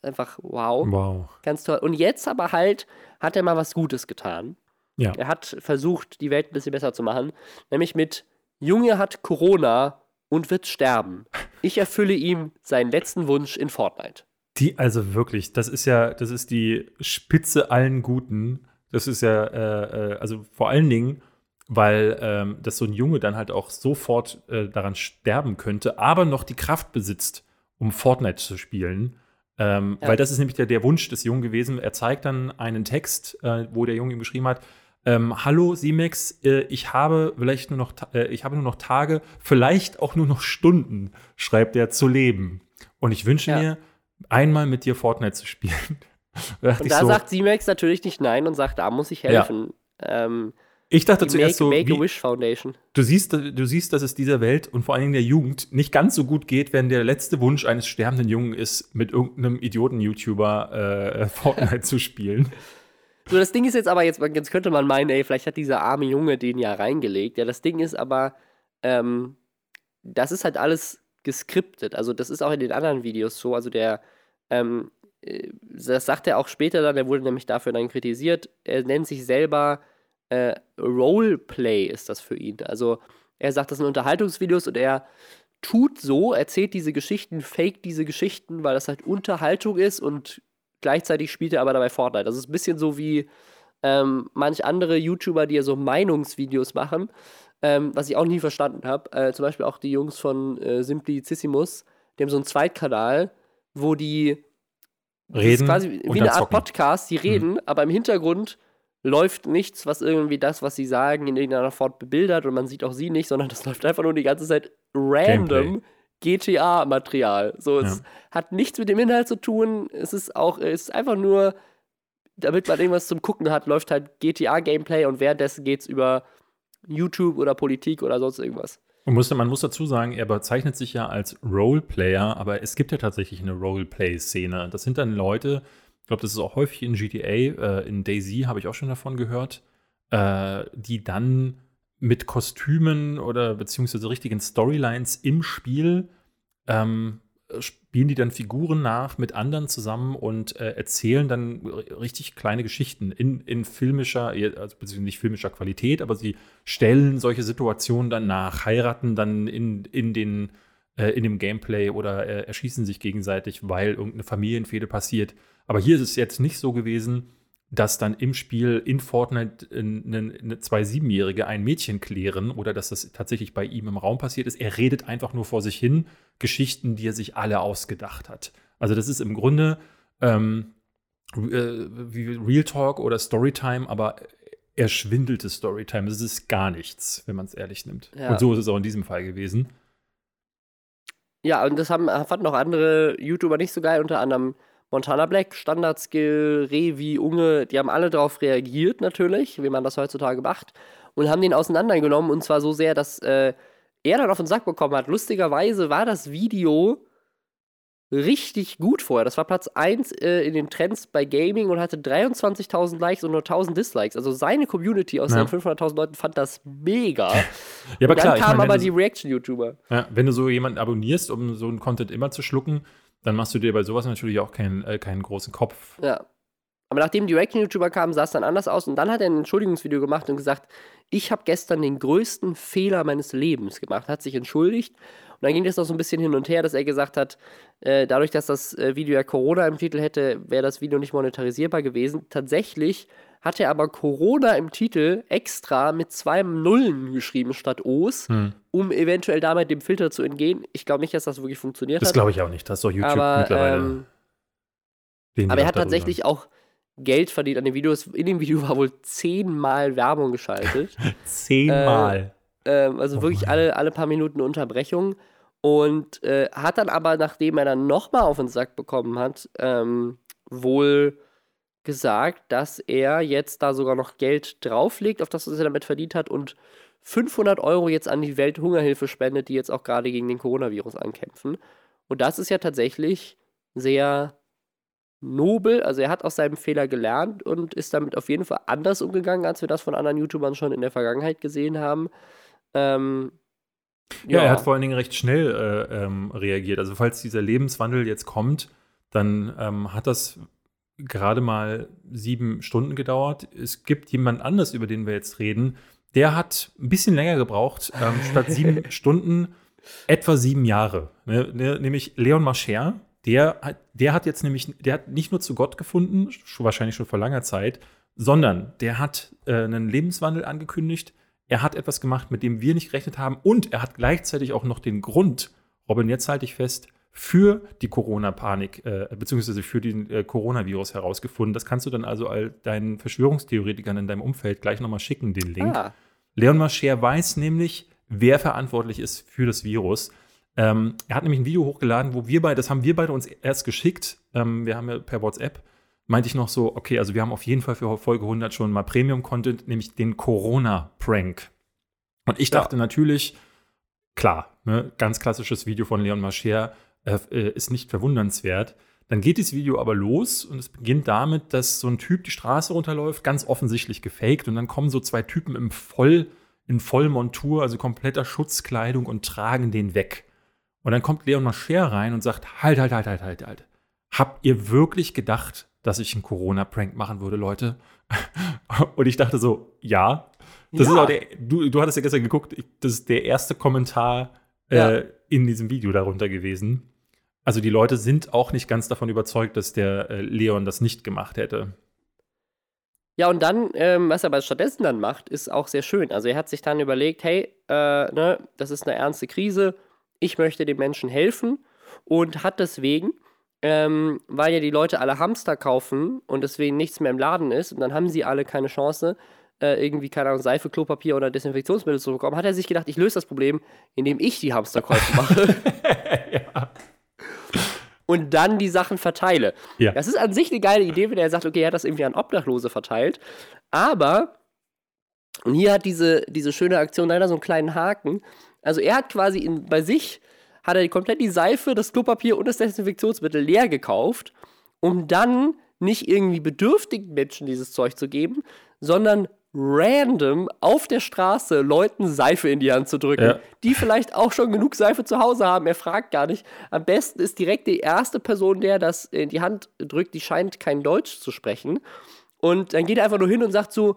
Einfach wow. Wow. Ganz toll. Und jetzt aber halt hat er mal was Gutes getan. Ja. Er hat versucht, die Welt ein bisschen besser zu machen. Nämlich mit Junge hat Corona und wird sterben. Ich erfülle ihm seinen letzten Wunsch in Fortnite. Die, also wirklich, das ist ja, das ist die Spitze allen Guten. Das ist ja, äh, äh, also vor allen Dingen, weil ähm, dass so ein Junge dann halt auch sofort äh, daran sterben könnte, aber noch die Kraft besitzt, um Fortnite zu spielen. Ähm, ja. Weil das ist nämlich der, der Wunsch des Jungen gewesen. Er zeigt dann einen Text, äh, wo der Junge ihm geschrieben hat, ähm, Hallo Simex, äh, ich habe vielleicht nur noch, äh, ich habe nur noch Tage, vielleicht auch nur noch Stunden, schreibt er, zu leben. Und ich wünsche ja. mir, einmal mit dir Fortnite zu spielen. da und da so, sagt Simex natürlich nicht nein und sagt, da muss ich helfen. Ja. Ähm, ich dachte zuerst so, Make a Wish Foundation. Du siehst, du siehst, dass es dieser Welt und vor allen Dingen der Jugend nicht ganz so gut geht, wenn der letzte Wunsch eines sterbenden Jungen ist, mit irgendeinem Idioten-YouTuber äh, Fortnite zu spielen. So, das Ding ist jetzt aber, jetzt, jetzt könnte man meinen, ey, vielleicht hat dieser arme Junge den ja reingelegt. Ja, das Ding ist aber, ähm, das ist halt alles geskriptet. Also, das ist auch in den anderen Videos so. Also, der, ähm, äh, das sagt er auch später dann, er wurde nämlich dafür dann kritisiert. Er nennt sich selber äh, Roleplay, ist das für ihn. Also, er sagt, das sind Unterhaltungsvideos und er tut so, erzählt diese Geschichten, fake diese Geschichten, weil das halt Unterhaltung ist und Gleichzeitig spielt er aber dabei Fortnite. Das ist ein bisschen so wie ähm, manch andere YouTuber, die ja so Meinungsvideos machen, ähm, was ich auch nie verstanden habe. Äh, zum Beispiel auch die Jungs von äh, Simplicissimus, die haben so einen Zweitkanal, wo die reden. quasi wie eine Art. Podcast, die reden, mhm. aber im Hintergrund läuft nichts, was irgendwie das, was sie sagen, in irgendeiner Form bebildert und man sieht auch sie nicht, sondern das läuft einfach nur die ganze Zeit random Gameplay. GTA-Material. So, es hat nichts mit dem Inhalt zu tun. Es ist auch, es ist einfach nur, damit man irgendwas zum Gucken hat, läuft halt GTA-Gameplay und währenddessen geht es über YouTube oder Politik oder sonst irgendwas. Und muss, man muss dazu sagen, er bezeichnet sich ja als Roleplayer, aber es gibt ja tatsächlich eine Roleplay-Szene. Das sind dann Leute, ich glaube, das ist auch häufig in GTA, äh, in Daisy habe ich auch schon davon gehört, äh, die dann mit Kostümen oder beziehungsweise richtigen Storylines im Spiel ähm, spielen die dann Figuren nach mit anderen zusammen und äh, erzählen dann richtig kleine Geschichten in, in filmischer, also beziehungsweise nicht filmischer Qualität, aber sie stellen solche Situationen dann nach, heiraten dann in, in, den, äh, in dem Gameplay oder äh, erschießen sich gegenseitig, weil irgendeine Familienfehde passiert. Aber hier ist es jetzt nicht so gewesen, dass dann im Spiel in Fortnite eine, eine zwei Siebenjährige ein Mädchen klären oder dass das tatsächlich bei ihm im Raum passiert ist. Er redet einfach nur vor sich hin Geschichten, die er sich alle ausgedacht hat. Also das ist im Grunde ähm, äh, wie Real Talk oder Storytime, aber erschwindelte Storytime. Das ist gar nichts, wenn man es ehrlich nimmt. Ja. Und so ist es auch in diesem Fall gewesen. Ja, und das haben, fanden noch andere YouTuber nicht so geil, unter anderem Montana Black, Standard Skill, Revi, Unge, die haben alle darauf reagiert natürlich, wie man das heutzutage macht, und haben den auseinandergenommen und zwar so sehr, dass äh, er dann auf den Sack bekommen hat. Lustigerweise war das Video richtig gut vorher. Das war Platz 1 äh, in den Trends bei Gaming und hatte 23.000 Likes und nur 1.000 Dislikes. Also seine Community aus ja. seinen 500.000 Leuten fand das mega. ja, aber und dann klar, kamen aber die Reaction-YouTuber. Ja, wenn du so jemanden abonnierst, um so einen Content immer zu schlucken, dann machst du dir bei sowas natürlich auch keinen, äh, keinen großen Kopf. Ja. Aber nachdem die Reaction-YouTuber kamen, sah es dann anders aus. Und dann hat er ein Entschuldigungsvideo gemacht und gesagt, ich habe gestern den größten Fehler meines Lebens gemacht, hat sich entschuldigt und dann ging es noch so ein bisschen hin und her, dass er gesagt hat, äh, dadurch, dass das äh, Video ja Corona im Titel hätte, wäre das Video nicht monetarisierbar gewesen. Tatsächlich hat er aber Corona im Titel extra mit zwei Nullen geschrieben statt O's, hm. um eventuell damit dem Filter zu entgehen. Ich glaube nicht, dass das wirklich funktioniert das hat. Das glaube ich auch nicht. Das ist doch YouTube aber, mittlerweile. Ähm, aber er hat tatsächlich auch Geld verdient an den Videos. In dem Video war wohl zehnmal Werbung geschaltet. zehnmal. Ähm, also oh wirklich alle, alle paar Minuten Unterbrechung. Und äh, hat dann aber, nachdem er dann nochmal auf den Sack bekommen hat, ähm, wohl gesagt, dass er jetzt da sogar noch Geld drauflegt, auf das, was er damit verdient hat und 500 Euro jetzt an die Welthungerhilfe spendet, die jetzt auch gerade gegen den Coronavirus ankämpfen. Und das ist ja tatsächlich sehr nobel. Also er hat aus seinem Fehler gelernt und ist damit auf jeden Fall anders umgegangen, als wir das von anderen YouTubern schon in der Vergangenheit gesehen haben. Ähm, ja. ja. er hat vor allen Dingen recht schnell äh, ähm, reagiert. Also falls dieser Lebenswandel jetzt kommt, dann ähm, hat das gerade mal sieben Stunden gedauert. Es gibt jemand anders, über den wir jetzt reden, der hat ein bisschen länger gebraucht, ähm, statt sieben Stunden etwa sieben Jahre. Ne, ne, nämlich Leon Mascher, der, hat, der hat jetzt nämlich, der hat nicht nur zu Gott gefunden, schon, wahrscheinlich schon vor langer Zeit, sondern der hat äh, einen Lebenswandel angekündigt, er hat etwas gemacht, mit dem wir nicht gerechnet haben und er hat gleichzeitig auch noch den Grund, Robin, jetzt halte ich fest, für die Corona-Panik äh, beziehungsweise für den äh, Coronavirus herausgefunden. Das kannst du dann also all deinen Verschwörungstheoretikern in deinem Umfeld gleich nochmal schicken, den Link. Ah. Leon Mascher weiß nämlich, wer verantwortlich ist für das Virus. Ähm, er hat nämlich ein Video hochgeladen, wo wir beide, das haben wir beide uns erst geschickt. Ähm, wir haben ja per WhatsApp meinte ich noch so, okay, also wir haben auf jeden Fall für Folge 100 schon mal Premium-Content, nämlich den Corona-Prank. Und ich dachte ja. natürlich, klar, ne, ganz klassisches Video von Leon Mascher äh, äh, ist nicht verwundernswert. Dann geht das Video aber los und es beginnt damit, dass so ein Typ die Straße runterläuft, ganz offensichtlich gefaked. Und dann kommen so zwei Typen im Voll, in Vollmontur, also kompletter Schutzkleidung und tragen den weg. Und dann kommt Leon Mascher rein und sagt: Halt, halt, halt, halt, halt, halt. Habt ihr wirklich gedacht, dass ich einen Corona-Prank machen würde, Leute. Und ich dachte so, ja. Das ja. ist auch der, du, du hattest ja gestern geguckt, das ist der erste Kommentar äh, ja. in diesem Video darunter gewesen. Also die Leute sind auch nicht ganz davon überzeugt, dass der äh, Leon das nicht gemacht hätte. Ja, und dann, ähm, was er aber stattdessen dann macht, ist auch sehr schön. Also er hat sich dann überlegt, hey, äh, ne, das ist eine ernste Krise, ich möchte den Menschen helfen und hat deswegen ähm, weil ja die Leute alle Hamster kaufen und deswegen nichts mehr im Laden ist und dann haben sie alle keine Chance, äh, irgendwie, keine Ahnung, Seife, Klopapier oder Desinfektionsmittel zu bekommen, hat er sich gedacht, ich löse das Problem, indem ich die Hamsterkäufe mache. ja. Und dann die Sachen verteile. Ja. Das ist an sich eine geile Idee, wenn er sagt, okay, er hat das irgendwie an Obdachlose verteilt. Aber, und hier hat diese, diese schöne Aktion leider so einen kleinen Haken. Also er hat quasi in, bei sich hat er komplett die Seife, das Klopapier und das Desinfektionsmittel leer gekauft, um dann nicht irgendwie bedürftigen Menschen dieses Zeug zu geben, sondern random auf der Straße Leuten Seife in die Hand zu drücken, ja. die vielleicht auch schon genug Seife zu Hause haben. Er fragt gar nicht. Am besten ist direkt die erste Person, der das in die Hand drückt, die scheint kein Deutsch zu sprechen. Und dann geht er einfach nur hin und sagt so: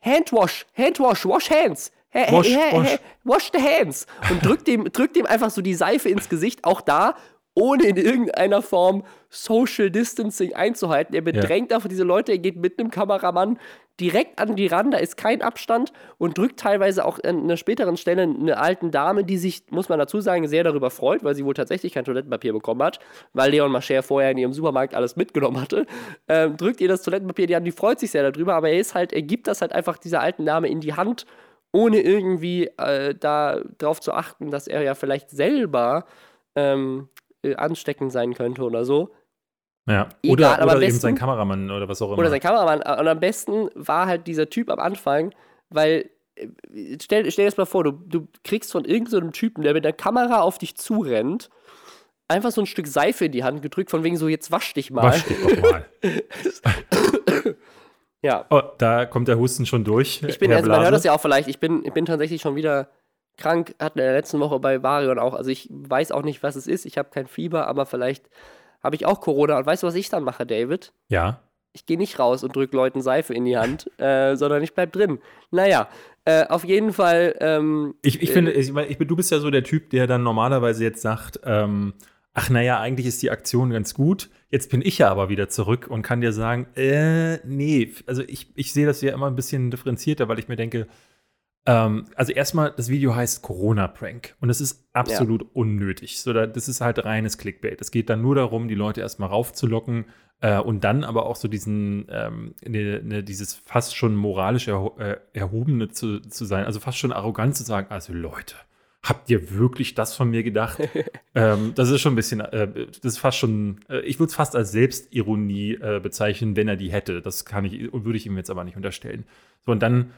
Handwash, Handwash, wash hands. Hey, wash, hey, wash. Hey, wash the hands. Und drückt dem, drückt dem einfach so die Seife ins Gesicht. Auch da, ohne in irgendeiner Form Social Distancing einzuhalten. Er bedrängt ja. einfach diese Leute. Er geht mit einem Kameramann direkt an die ran, da ist kein Abstand und drückt teilweise auch an einer späteren Stelle eine alten Dame, die sich, muss man dazu sagen, sehr darüber freut, weil sie wohl tatsächlich kein Toilettenpapier bekommen hat, weil Leon Mascher vorher in ihrem Supermarkt alles mitgenommen hatte. Ähm, drückt ihr das Toilettenpapier die Hand, die freut sich sehr darüber, aber er ist halt, er gibt das halt einfach dieser alten Dame in die Hand ohne irgendwie äh, da drauf zu achten, dass er ja vielleicht selber ähm, äh, ansteckend sein könnte oder so. Ja, Egal, oder, aber oder am eben besten- sein Kameramann oder was auch immer. Oder sein Kameramann. Und am besten war halt dieser Typ am Anfang, weil, äh, stell, stell dir das mal vor, du, du kriegst von irgendeinem Typen, der mit der Kamera auf dich zurennt, einfach so ein Stück Seife in die Hand gedrückt, von wegen so, jetzt wasch dich mal. Wasch dich doch mal. Ja. Oh, da kommt der Husten schon durch. Ich bin, also man hört das ja auch vielleicht, ich bin, ich bin tatsächlich schon wieder krank, hatten in der letzten Woche bei Varion auch, also ich weiß auch nicht, was es ist, ich habe kein Fieber, aber vielleicht habe ich auch Corona und weißt du, was ich dann mache, David? Ja. Ich gehe nicht raus und drücke Leuten Seife in die Hand, äh, sondern ich bleib drin. Naja, äh, auf jeden Fall, ähm, Ich, ich finde, ich, ich, bin- du bist ja so der Typ, der dann normalerweise jetzt sagt, ähm, ach naja, eigentlich ist die Aktion ganz gut. Jetzt bin ich ja aber wieder zurück und kann dir sagen, äh, nee, also ich, ich sehe das ja immer ein bisschen differenzierter, weil ich mir denke, ähm, also erstmal, das Video heißt Corona-Prank und es ist absolut unnötig. So, da, das ist halt reines Clickbait. Es geht dann nur darum, die Leute erstmal raufzulocken äh, und dann aber auch so diesen, ähm, ne, ne, dieses fast schon moralisch erho äh, erhobene zu, zu sein, also fast schon arrogant zu sagen, also Leute, habt ihr wirklich das von mir gedacht? ähm, das ist schon ein bisschen, äh, das ist fast schon, äh, ich würde es fast als Selbstironie äh, bezeichnen, wenn er die hätte. Das kann ich, würde ich ihm jetzt aber nicht unterstellen. So, und dann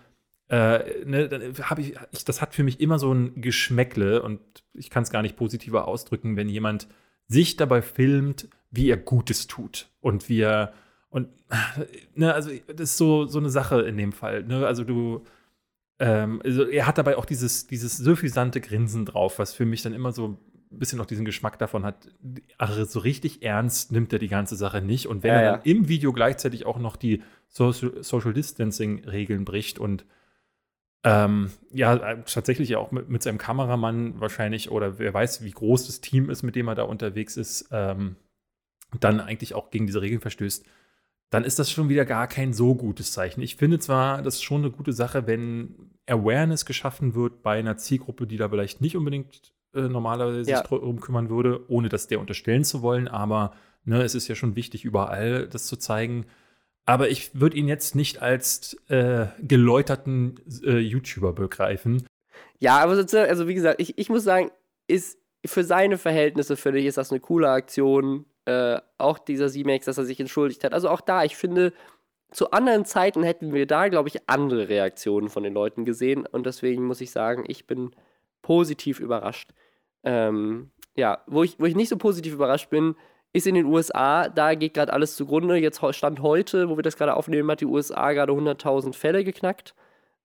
äh, ne, dann habe ich, ich, das hat für mich immer so ein Geschmäckle und ich kann es gar nicht positiver ausdrücken, wenn jemand sich dabei filmt, wie er Gutes tut und wie er und ne, also das ist so, so eine Sache in dem Fall. Ne? Also du, ähm, also er hat dabei auch dieses, dieses suffisante Grinsen drauf, was für mich dann immer so ein bisschen noch diesen Geschmack davon hat. Also so richtig ernst nimmt er die ganze Sache nicht. Und wenn Ja, er ja. dann im Video gleichzeitig auch noch die Social, Social Distancing-Regeln bricht und ähm, ja, äh, tatsächlich auch mit, mit seinem Kameramann wahrscheinlich oder wer weiß, wie groß das Team ist, mit dem er da unterwegs ist, ähm, dann eigentlich auch gegen diese Regeln verstößt, dann ist das schon wieder gar kein so gutes Zeichen. Ich finde zwar, das ist schon eine gute Sache, wenn Awareness geschaffen wird bei einer Zielgruppe, die da vielleicht nicht unbedingt äh, normalerweise Ja. sich darum kümmern würde, ohne das der unterstellen zu wollen, aber ne, es ist ja schon wichtig, überall das zu zeigen. Aber ich würde ihn jetzt nicht als äh, geläuterten äh, YouTuber begreifen. Ja, aber sozusagen, also wie gesagt, ich, ich muss sagen, ist für seine Verhältnisse, finde ich, ist das eine coole Aktion. Äh, auch dieser C-Max, dass er sich entschuldigt hat. Also auch da, ich finde, zu anderen Zeiten hätten wir da, glaube ich, andere Reaktionen von den Leuten gesehen. Und deswegen muss ich sagen, ich bin positiv überrascht. Ähm, ja, wo ich, wo ich nicht so positiv überrascht bin, ist in den USA, da geht gerade alles zugrunde. Jetzt Stand heute, wo wir das gerade aufnehmen, hat die USA gerade 100.000 Fälle geknackt.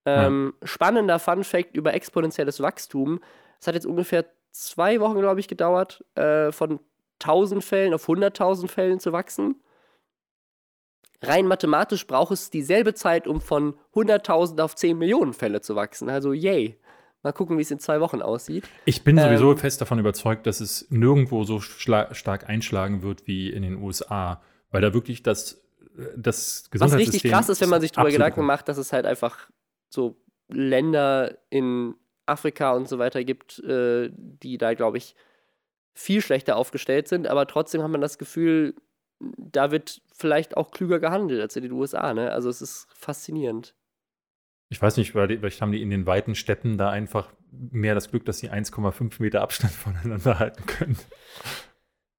Ähm, Spannender Fun Fact über exponentielles Wachstum. Es hat jetzt ungefähr zwei Wochen, glaube ich, gedauert, äh, von 1000 Fällen auf 100.000 Fällen zu wachsen. Rein mathematisch braucht es dieselbe Zeit, um von 100.000 auf 10 Millionen Fälle zu wachsen. Also, yay. Mal gucken, wie es in zwei Wochen aussieht. Ich bin sowieso Ähm, fest davon überzeugt, dass es nirgendwo so stark einschlagen wird wie in den USA, weil da wirklich das, das Was Gesundheitssystem richtig krass ist, wenn man sich darüber Gedanken macht, dass es halt einfach so Länder in Afrika und so weiter gibt, äh, die da, glaube ich, viel schlechter aufgestellt sind. Aber trotzdem hat man das Gefühl, da wird vielleicht auch klüger gehandelt als in den USA. Ne? Also es ist faszinierend. Ich weiß nicht, vielleicht haben die in den weiten Städten da einfach mehr das Glück, dass sie 1,5 Meter Abstand voneinander halten können.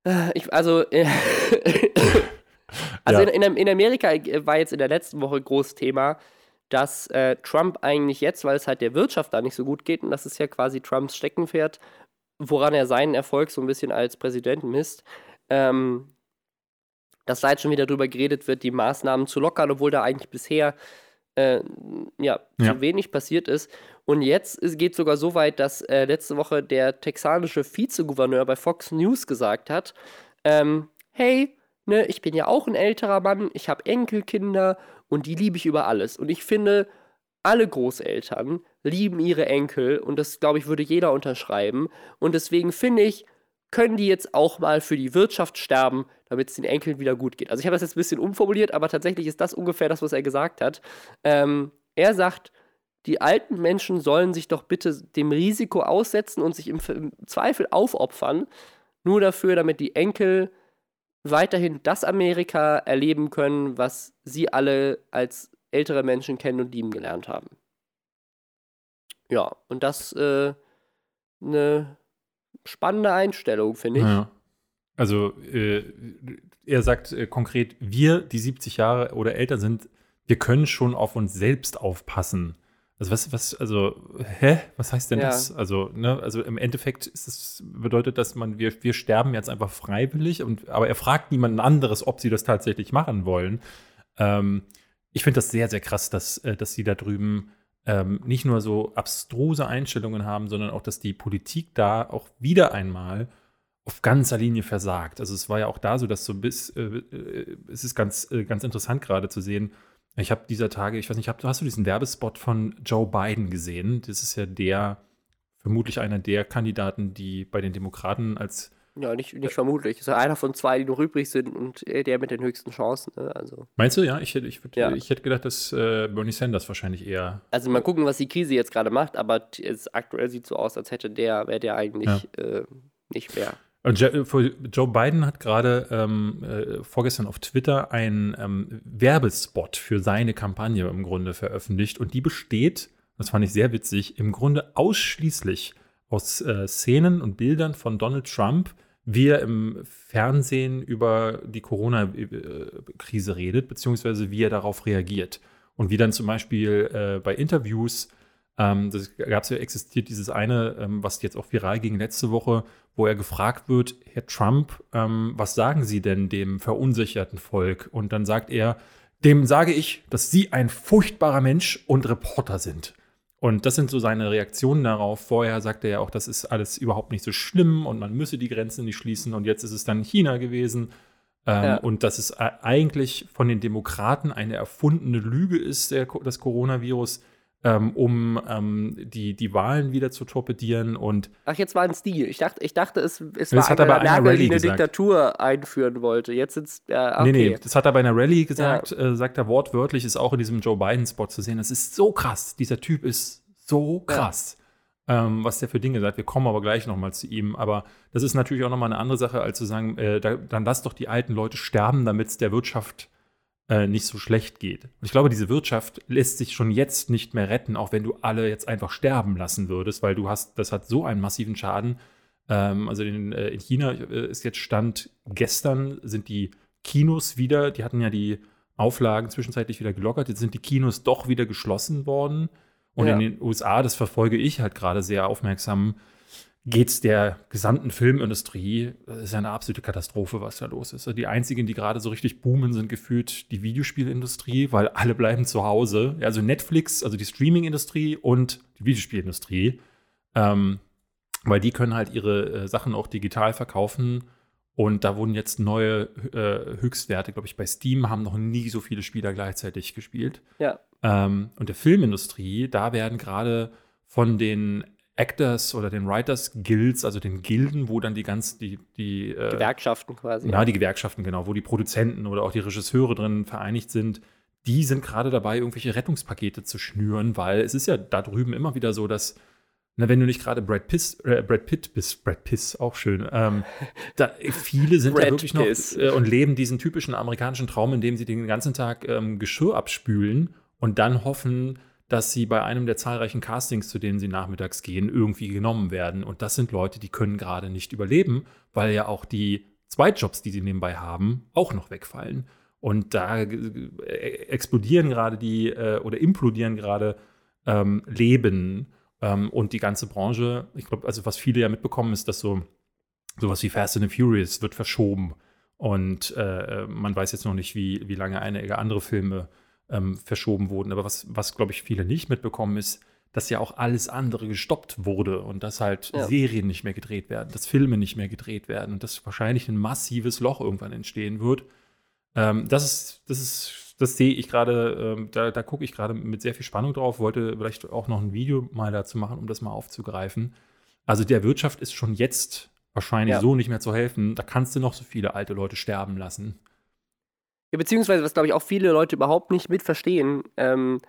Äh, Ich, also, äh, also Ja. in, in, in Amerika äh, war jetzt in der letzten Woche groß Thema, dass äh, Trump eigentlich jetzt, weil es halt der Wirtschaft da nicht so gut geht, und das ist ja quasi Trumps Steckenpferd, woran er seinen Erfolg so ein bisschen als Präsident misst, ähm, dass da jetzt schon wieder drüber geredet wird, die Maßnahmen zu lockern, obwohl da eigentlich bisher äh, ja, Ja. zu wenig passiert ist. Und jetzt es geht sogar so weit, dass äh, letzte Woche der texanische Vizegouverneur bei Fox News gesagt hat, ähm, hey, ne, ich bin ja auch ein älterer Mann, ich habe Enkelkinder und die liebe ich über alles. Und ich finde, alle Großeltern lieben ihre Enkel und das, glaube ich, würde jeder unterschreiben. Und deswegen finde ich, können die jetzt auch mal für die Wirtschaft sterben, damit es den Enkeln wieder gut geht. Also ich habe das jetzt ein bisschen umformuliert, aber tatsächlich ist das ungefähr das, was er gesagt hat. Ähm, er sagt, die alten Menschen sollen sich doch bitte dem Risiko aussetzen und sich im, Zweifel aufopfern, nur dafür, damit die Enkel weiterhin das Amerika erleben können, was sie alle als ältere Menschen kennen und lieben gelernt haben. Ja, und das äh, eine spannende Einstellung, finde ich. Ja. Also äh, er sagt äh, konkret, wir, die 70 Jahre oder älter sind, wir können schon auf uns selbst aufpassen. Also was, was, also, hä? Was heißt denn ja. das? Also, ne, also im Endeffekt es, bedeutet das, man, wir, wir sterben jetzt einfach freiwillig und aber er fragt niemanden anderes, ob sie das tatsächlich machen wollen. Ähm, ich finde das sehr, sehr krass, dass, äh, dass sie da drüben ähm, nicht nur so abstruse Einstellungen haben, sondern auch, dass die Politik da auch wieder einmal auf ganzer Linie versagt. Also es war ja auch da so, dass so bis, äh, äh, es ist ganz, äh, ganz interessant gerade zu sehen. Ich habe dieser Tage, ich weiß nicht, hast du diesen Werbespot von Joe Biden gesehen? Das ist ja der, vermutlich einer der Kandidaten, die bei den Demokraten als ja, nicht, nicht vermutlich. Ist ja einer von zwei, die noch übrig sind und der mit den höchsten Chancen. Ne? Also. Meinst du, ja? Ich, hätte, ich, würd, ja. ich hätte gedacht, dass äh, Bernie Sanders wahrscheinlich eher. Also mal gucken, was die Krise jetzt gerade macht, aber es aktuell sieht so aus, als hätte der, wäre der eigentlich ja. äh, nicht mehr. Und Joe Biden hat gerade ähm, äh, vorgestern auf Twitter einen ähm, Werbespot für seine Kampagne im Grunde veröffentlicht. Und die besteht, das fand ich sehr witzig, im Grunde ausschließlich aus äh, Szenen und Bildern von Donald Trump, wie er im Fernsehen über die Corona-Krise redet, beziehungsweise wie er darauf reagiert. Und wie dann zum Beispiel äh, bei Interviews ähm, das gab es ja, existiert dieses eine, ähm, was jetzt auch viral ging letzte Woche, wo er gefragt wird, Herr Trump, ähm, was sagen Sie denn dem verunsicherten Volk? Und dann sagt er, dem sage ich, dass Sie ein furchtbarer Mensch und Reporter sind. Und das sind so seine Reaktionen darauf. Vorher sagte er ja auch, das ist alles überhaupt nicht so schlimm und man müsse die Grenzen nicht schließen. Und jetzt ist es dann China gewesen. Ähm, ja. Und dass es eigentlich von den Demokraten eine erfundene Lüge ist, der, das Coronavirus ähm, um ähm, die, die Wahlen wieder zu torpedieren und Ach, jetzt war ein Stil. Ich dachte, ich dachte es, es war hat eine, eine Merkel, die eine gesagt. Diktatur einführen wollte. Jetzt sind es, äh, okay. Nee, nee, das hat er bei einer Rallye gesagt, ja. äh, sagt er wortwörtlich, ist auch in diesem Joe Biden-Spot zu sehen. Das ist so krass. Dieser Typ ist so krass. Ja. Ähm, was der für Dinge sagt. Wir kommen aber gleich nochmal zu ihm. Aber das ist natürlich auch nochmal eine andere Sache, als zu sagen, äh, da, dann lass doch die alten Leute sterben, damit es der Wirtschaft äh, nicht so schlecht geht. Und ich glaube, diese Wirtschaft lässt sich schon jetzt nicht mehr retten, auch wenn du alle jetzt einfach sterben lassen würdest, weil du hast, das hat so einen massiven Schaden. Ähm, also in, äh, in China äh, ist jetzt Stand gestern sind die Kinos wieder, die hatten ja die Auflagen zwischenzeitlich wieder gelockert, jetzt sind die Kinos doch wieder geschlossen worden. Und ja. in den USA, das verfolge ich halt gerade sehr aufmerksam, geht es der gesamten Filmindustrie, das ist ja eine absolute Katastrophe, was da los ist. Also die einzigen, die gerade so richtig boomen, sind gefühlt die Videospielindustrie, weil alle bleiben zu Hause. Also Netflix, also die Streamingindustrie und die Videospielindustrie, ähm, weil die können halt ihre äh, Sachen auch digital verkaufen. Und da wurden jetzt neue äh, Höchstwerte, glaube ich, bei Steam haben noch nie so viele Spieler gleichzeitig gespielt. Ja. Ähm, und der Filmindustrie, da werden gerade von den Actors oder den Writers Guilds, also den Gilden, wo dann die ganz die die äh, Gewerkschaften quasi. Ja, die Gewerkschaften genau, wo die Produzenten oder auch die Regisseure drin vereinigt sind. Die sind gerade dabei, irgendwelche Rettungspakete zu schnüren, weil es ist ja da drüben immer wieder so, dass na, wenn du nicht gerade Brad, Piss, äh, Brad Pitt bist, Brad Piss, auch schön. Ähm, da, viele sind ja wirklich noch äh, und leben diesen typischen amerikanischen Traum, in dem sie den ganzen Tag ähm, Geschirr abspülen und dann hoffen, dass sie bei einem der zahlreichen Castings, zu denen sie nachmittags gehen, irgendwie genommen werden. Und das sind Leute, die können gerade nicht überleben, weil ja auch die Zweitjobs, die sie nebenbei haben, auch noch wegfallen. Und da äh, explodieren gerade die äh, oder implodieren gerade ähm, Leben ähm, und die ganze Branche. Ich glaube, also was viele ja mitbekommen, ist, dass so sowas wie Fast and Furious wird verschoben. Und äh, man weiß jetzt noch nicht, wie, wie lange einige andere Filme ähm, verschoben wurden. Aber was, was glaube ich, viele nicht mitbekommen, ist, dass ja auch alles andere gestoppt wurde und dass halt ja. Serien nicht mehr gedreht werden, dass Filme nicht mehr gedreht werden und dass wahrscheinlich ein massives Loch irgendwann entstehen wird. Ähm, das ist, das ist, das sehe ich gerade, ähm, da, da gucke ich gerade mit sehr viel Spannung drauf, wollte vielleicht auch noch ein Video mal dazu machen, um das mal aufzugreifen. Also der Wirtschaft ist schon jetzt wahrscheinlich ja. so nicht mehr zu helfen. Da kannst du noch so viele alte Leute sterben lassen. Ja, beziehungsweise, was glaube ich auch viele Leute überhaupt nicht mitverstehen, ähm,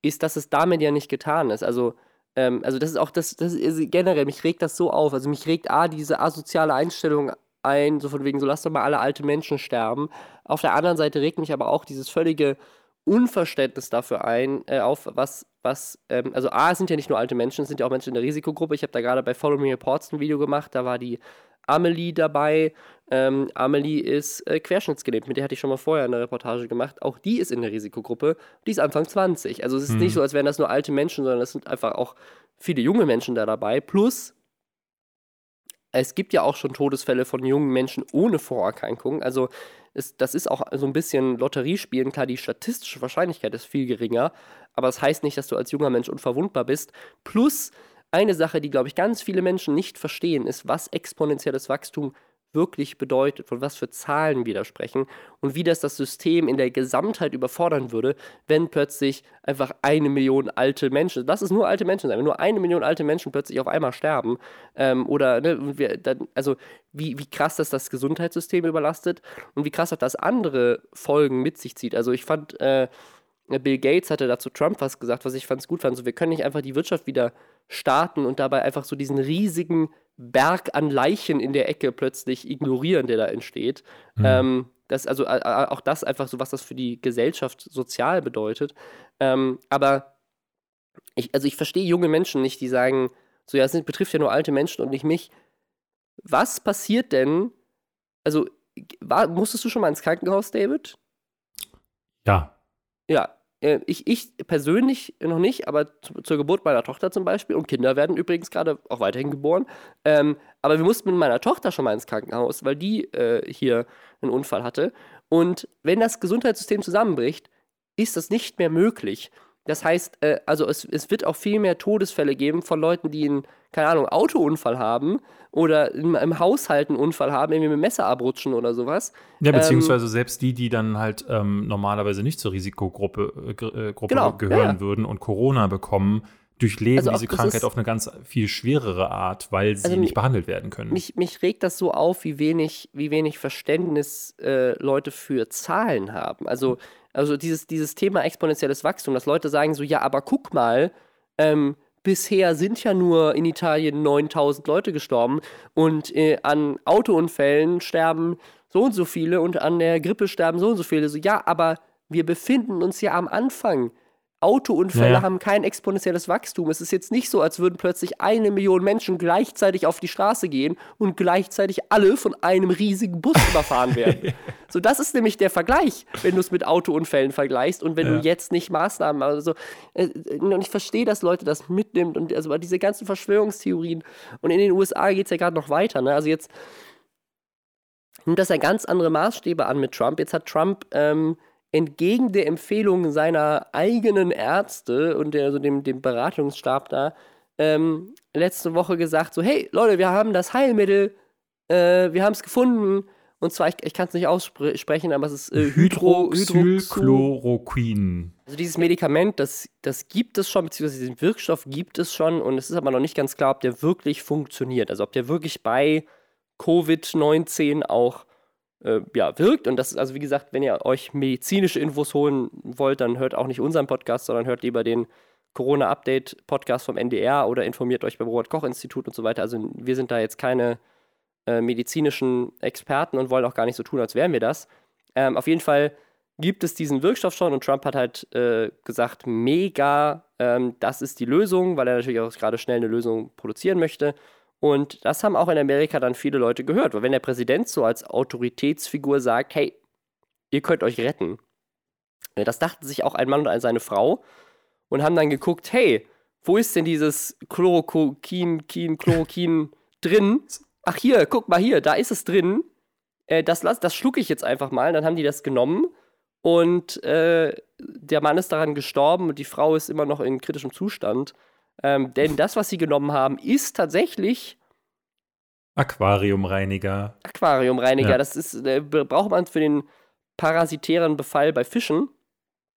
ist, dass es damit ja nicht getan ist. Also, ähm, also das ist auch das, das ist generell, mich regt das so auf. Also mich regt A, diese asoziale Einstellung ein, so von wegen, so lass doch mal alle alte Menschen sterben. Auf der anderen Seite regt mich aber auch dieses völlige Unverständnis dafür ein, äh, auf, was, was, ähm, also A, es sind ja nicht nur alte Menschen, es sind ja auch Menschen in der Risikogruppe. Ich habe da gerade bei Follow Me Reports ein Video gemacht, da war die Amelie dabei. Ähm, Amelie ist äh, querschnittsgelähmt, mit der hatte ich schon mal vorher eine Reportage gemacht. Auch die ist in der Risikogruppe, die ist Anfang 20. Also es ist mhm. nicht so, als wären das nur alte Menschen, sondern es sind einfach auch viele junge Menschen da dabei. Plus, es gibt ja auch schon Todesfälle von jungen Menschen ohne Vorerkrankungen. Also ist, das ist auch so ein bisschen Lotteriespielen. Klar, die statistische Wahrscheinlichkeit ist viel geringer, aber das heißt nicht, dass du als junger Mensch unverwundbar bist. Plus eine Sache, die, glaube ich, ganz viele Menschen nicht verstehen, ist, was exponentielles Wachstum wirklich bedeutet, von was für Zahlen wir da sprechen und wie das das System in der Gesamtheit überfordern würde, wenn plötzlich einfach eine Million alte Menschen, lass es nur alte Menschen sein, wenn nur eine Million alte Menschen plötzlich auf einmal sterben ähm, oder ne, wir, dann, also wie, wie krass das das Gesundheitssystem überlastet und wie krass auch das andere Folgen mit sich zieht. Also ich fand, äh, Bill Gates hatte dazu Trump was gesagt, was ich ganz gut fand, so wir können nicht einfach die Wirtschaft wieder starten und dabei einfach so diesen riesigen Berg an Leichen in der Ecke plötzlich ignorieren, der da entsteht. Mhm. Ähm, das, also äh, auch das einfach so, was das für die Gesellschaft sozial bedeutet. Ähm, aber ich, also ich verstehe junge Menschen nicht, die sagen, so ja, es betrifft ja nur alte Menschen und nicht mich. Was passiert denn? Also, war, musstest du schon mal ins Krankenhaus, David? Ja. Ja, äh, ich, ich persönlich noch nicht, aber zu, zur Geburt meiner Tochter zum Beispiel, und Kinder werden übrigens gerade auch weiterhin geboren. Ähm, aber wir mussten mit meiner Tochter schon mal ins Krankenhaus, weil die äh, hier einen Unfall hatte. Und wenn das Gesundheitssystem zusammenbricht, ist das nicht mehr möglich. Das heißt, äh, also es, es wird auch viel mehr Todesfälle geben von Leuten, die einen, keine Ahnung, Autounfall haben oder im, im Haushalt einen Unfall haben, irgendwie mit dem Messer abrutschen oder sowas. Ja, ähm, beziehungsweise ähm, selbst die, die dann halt ähm, normalerweise nicht zur Risikogruppe äh, äh Gruppe genau, gehören ja. würden und Corona bekommen, durchleben also diese Krankheit auf eine ganz viel schwerere Art, weil sie also nicht behandelt werden können. Mich, mich regt das so auf, wie wenig, wie wenig Verständnis äh, Leute für Zahlen haben. Also also dieses, dieses Thema exponentielles Wachstum, dass Leute sagen so, ja, aber guck mal, ähm, bisher sind ja nur in Italien 9000 Leute gestorben und äh, an Autounfällen sterben so und so viele und an der Grippe sterben so und so viele. So, ja, aber wir befinden uns ja am Anfang Autounfälle ja. haben kein exponentielles Wachstum. Es ist jetzt nicht so, als würden plötzlich eine Million Menschen gleichzeitig auf die Straße gehen und gleichzeitig alle von einem riesigen Bus überfahren werden. so, das ist nämlich der Vergleich, wenn du es mit Autounfällen vergleichst und wenn ja. du jetzt nicht Maßnahmen, also äh, und ich verstehe, dass Leute das mitnimmt und also diese ganzen Verschwörungstheorien und in den USA geht es ja gerade noch weiter, ne? Also jetzt nimmt das ja ganz andere Maßstäbe an mit Trump. Jetzt hat Trump ähm, entgegen der Empfehlung seiner eigenen Ärzte und der, also dem, dem Beratungsstab da ähm, letzte Woche gesagt, so, hey Leute, wir haben das Heilmittel, äh, wir haben es gefunden. Und zwar, ich, ich kann es nicht aussprechen, aber es ist äh, Hydro, Hydroxychloroquin. Also dieses Medikament, das, das gibt es schon, beziehungsweise diesen Wirkstoff gibt es schon und es ist aber noch nicht ganz klar, ob der wirklich funktioniert. Also ob der wirklich bei Covid-19 auch äh, ja, wirkt. Und das ist also, wie gesagt, wenn ihr euch medizinische Infos holen wollt, dann hört auch nicht unseren Podcast, sondern hört lieber den Corona-Update-Podcast vom NDR oder informiert euch beim Robert-Koch-Institut und so weiter. Also wir sind da jetzt keine äh, medizinischen Experten und wollen auch gar nicht so tun, als wären wir das. Ähm, auf jeden Fall gibt es diesen Wirkstoff schon und Trump hat halt äh, gesagt, mega, ähm, das ist die Lösung, weil er natürlich auch gerade schnell eine Lösung produzieren möchte. Und das haben auch in Amerika dann viele Leute gehört, weil wenn der Präsident so als Autoritätsfigur sagt, hey, ihr könnt euch retten, das dachten sich auch ein Mann und seine Frau und haben dann geguckt, hey, wo ist denn dieses Chloroquin, Kin, Chloroquin drin? Ach hier, guck mal hier, da ist es drin. Äh, das, das schlucke ich jetzt einfach mal. Dann haben die das genommen und äh, der Mann ist daran gestorben und die Frau ist immer noch in kritischem Zustand. Ähm, denn das, was sie genommen haben, ist tatsächlich Aquariumreiniger. Aquariumreiniger. Ja. Das ist, äh, braucht man für den parasitären Befall bei Fischen.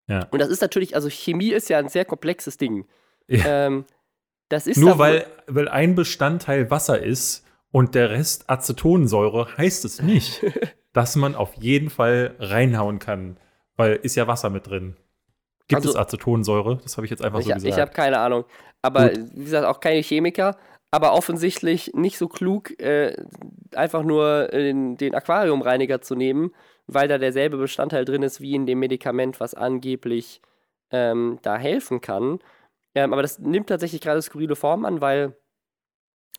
Ja. Und das ist natürlich, also Chemie ist ja ein sehr komplexes Ding. Ja. Ähm, das ist Nur weil, weil ein Bestandteil Wasser ist und der Rest Acetonsäure, heißt es nicht, dass man auf jeden Fall reinhauen kann. Weil ist ja Wasser mit drin. Gibt also, es Acetonsäure? Das habe ich jetzt einfach ich, so gesagt. Ich habe keine Ahnung. Aber Gut. wie gesagt, auch keine Chemiker. Aber offensichtlich nicht so klug, äh, einfach nur den, den Aquariumreiniger zu nehmen, weil da derselbe Bestandteil drin ist wie in dem Medikament, was angeblich ähm, da helfen kann. Ähm, aber das nimmt tatsächlich gerade skurrile Form an, weil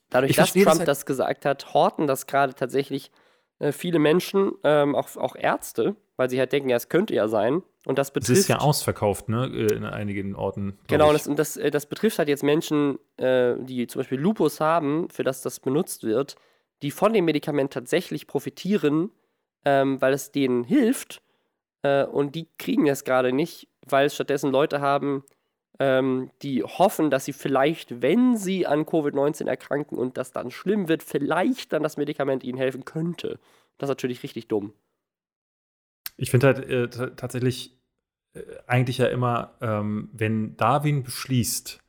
dadurch, Ich dass Trump das das, halt- gesagt hat, horten das gerade tatsächlich äh, viele Menschen, ähm, auch, auch Ärzte, weil sie halt denken, ja, es könnte ja sein. Und das Es betrifft. ist ja ausverkauft, ne? äh, In einigen Orten. Genau, und ich. das, und das, äh, das betrifft halt jetzt Menschen, äh, die zum Beispiel Lupus haben, für das das benutzt wird, die von dem Medikament tatsächlich profitieren, ähm, weil es denen hilft. Äh, und die kriegen es gerade nicht, weil es stattdessen Leute haben, ähm, die hoffen, dass sie vielleicht, wenn sie an Covid-19 erkranken und das dann schlimm wird, vielleicht dann das Medikament ihnen helfen könnte. Das ist natürlich richtig dumm. Ich finde halt äh, ta- tatsächlich äh, eigentlich ja immer, ähm, wenn Darwin beschließt,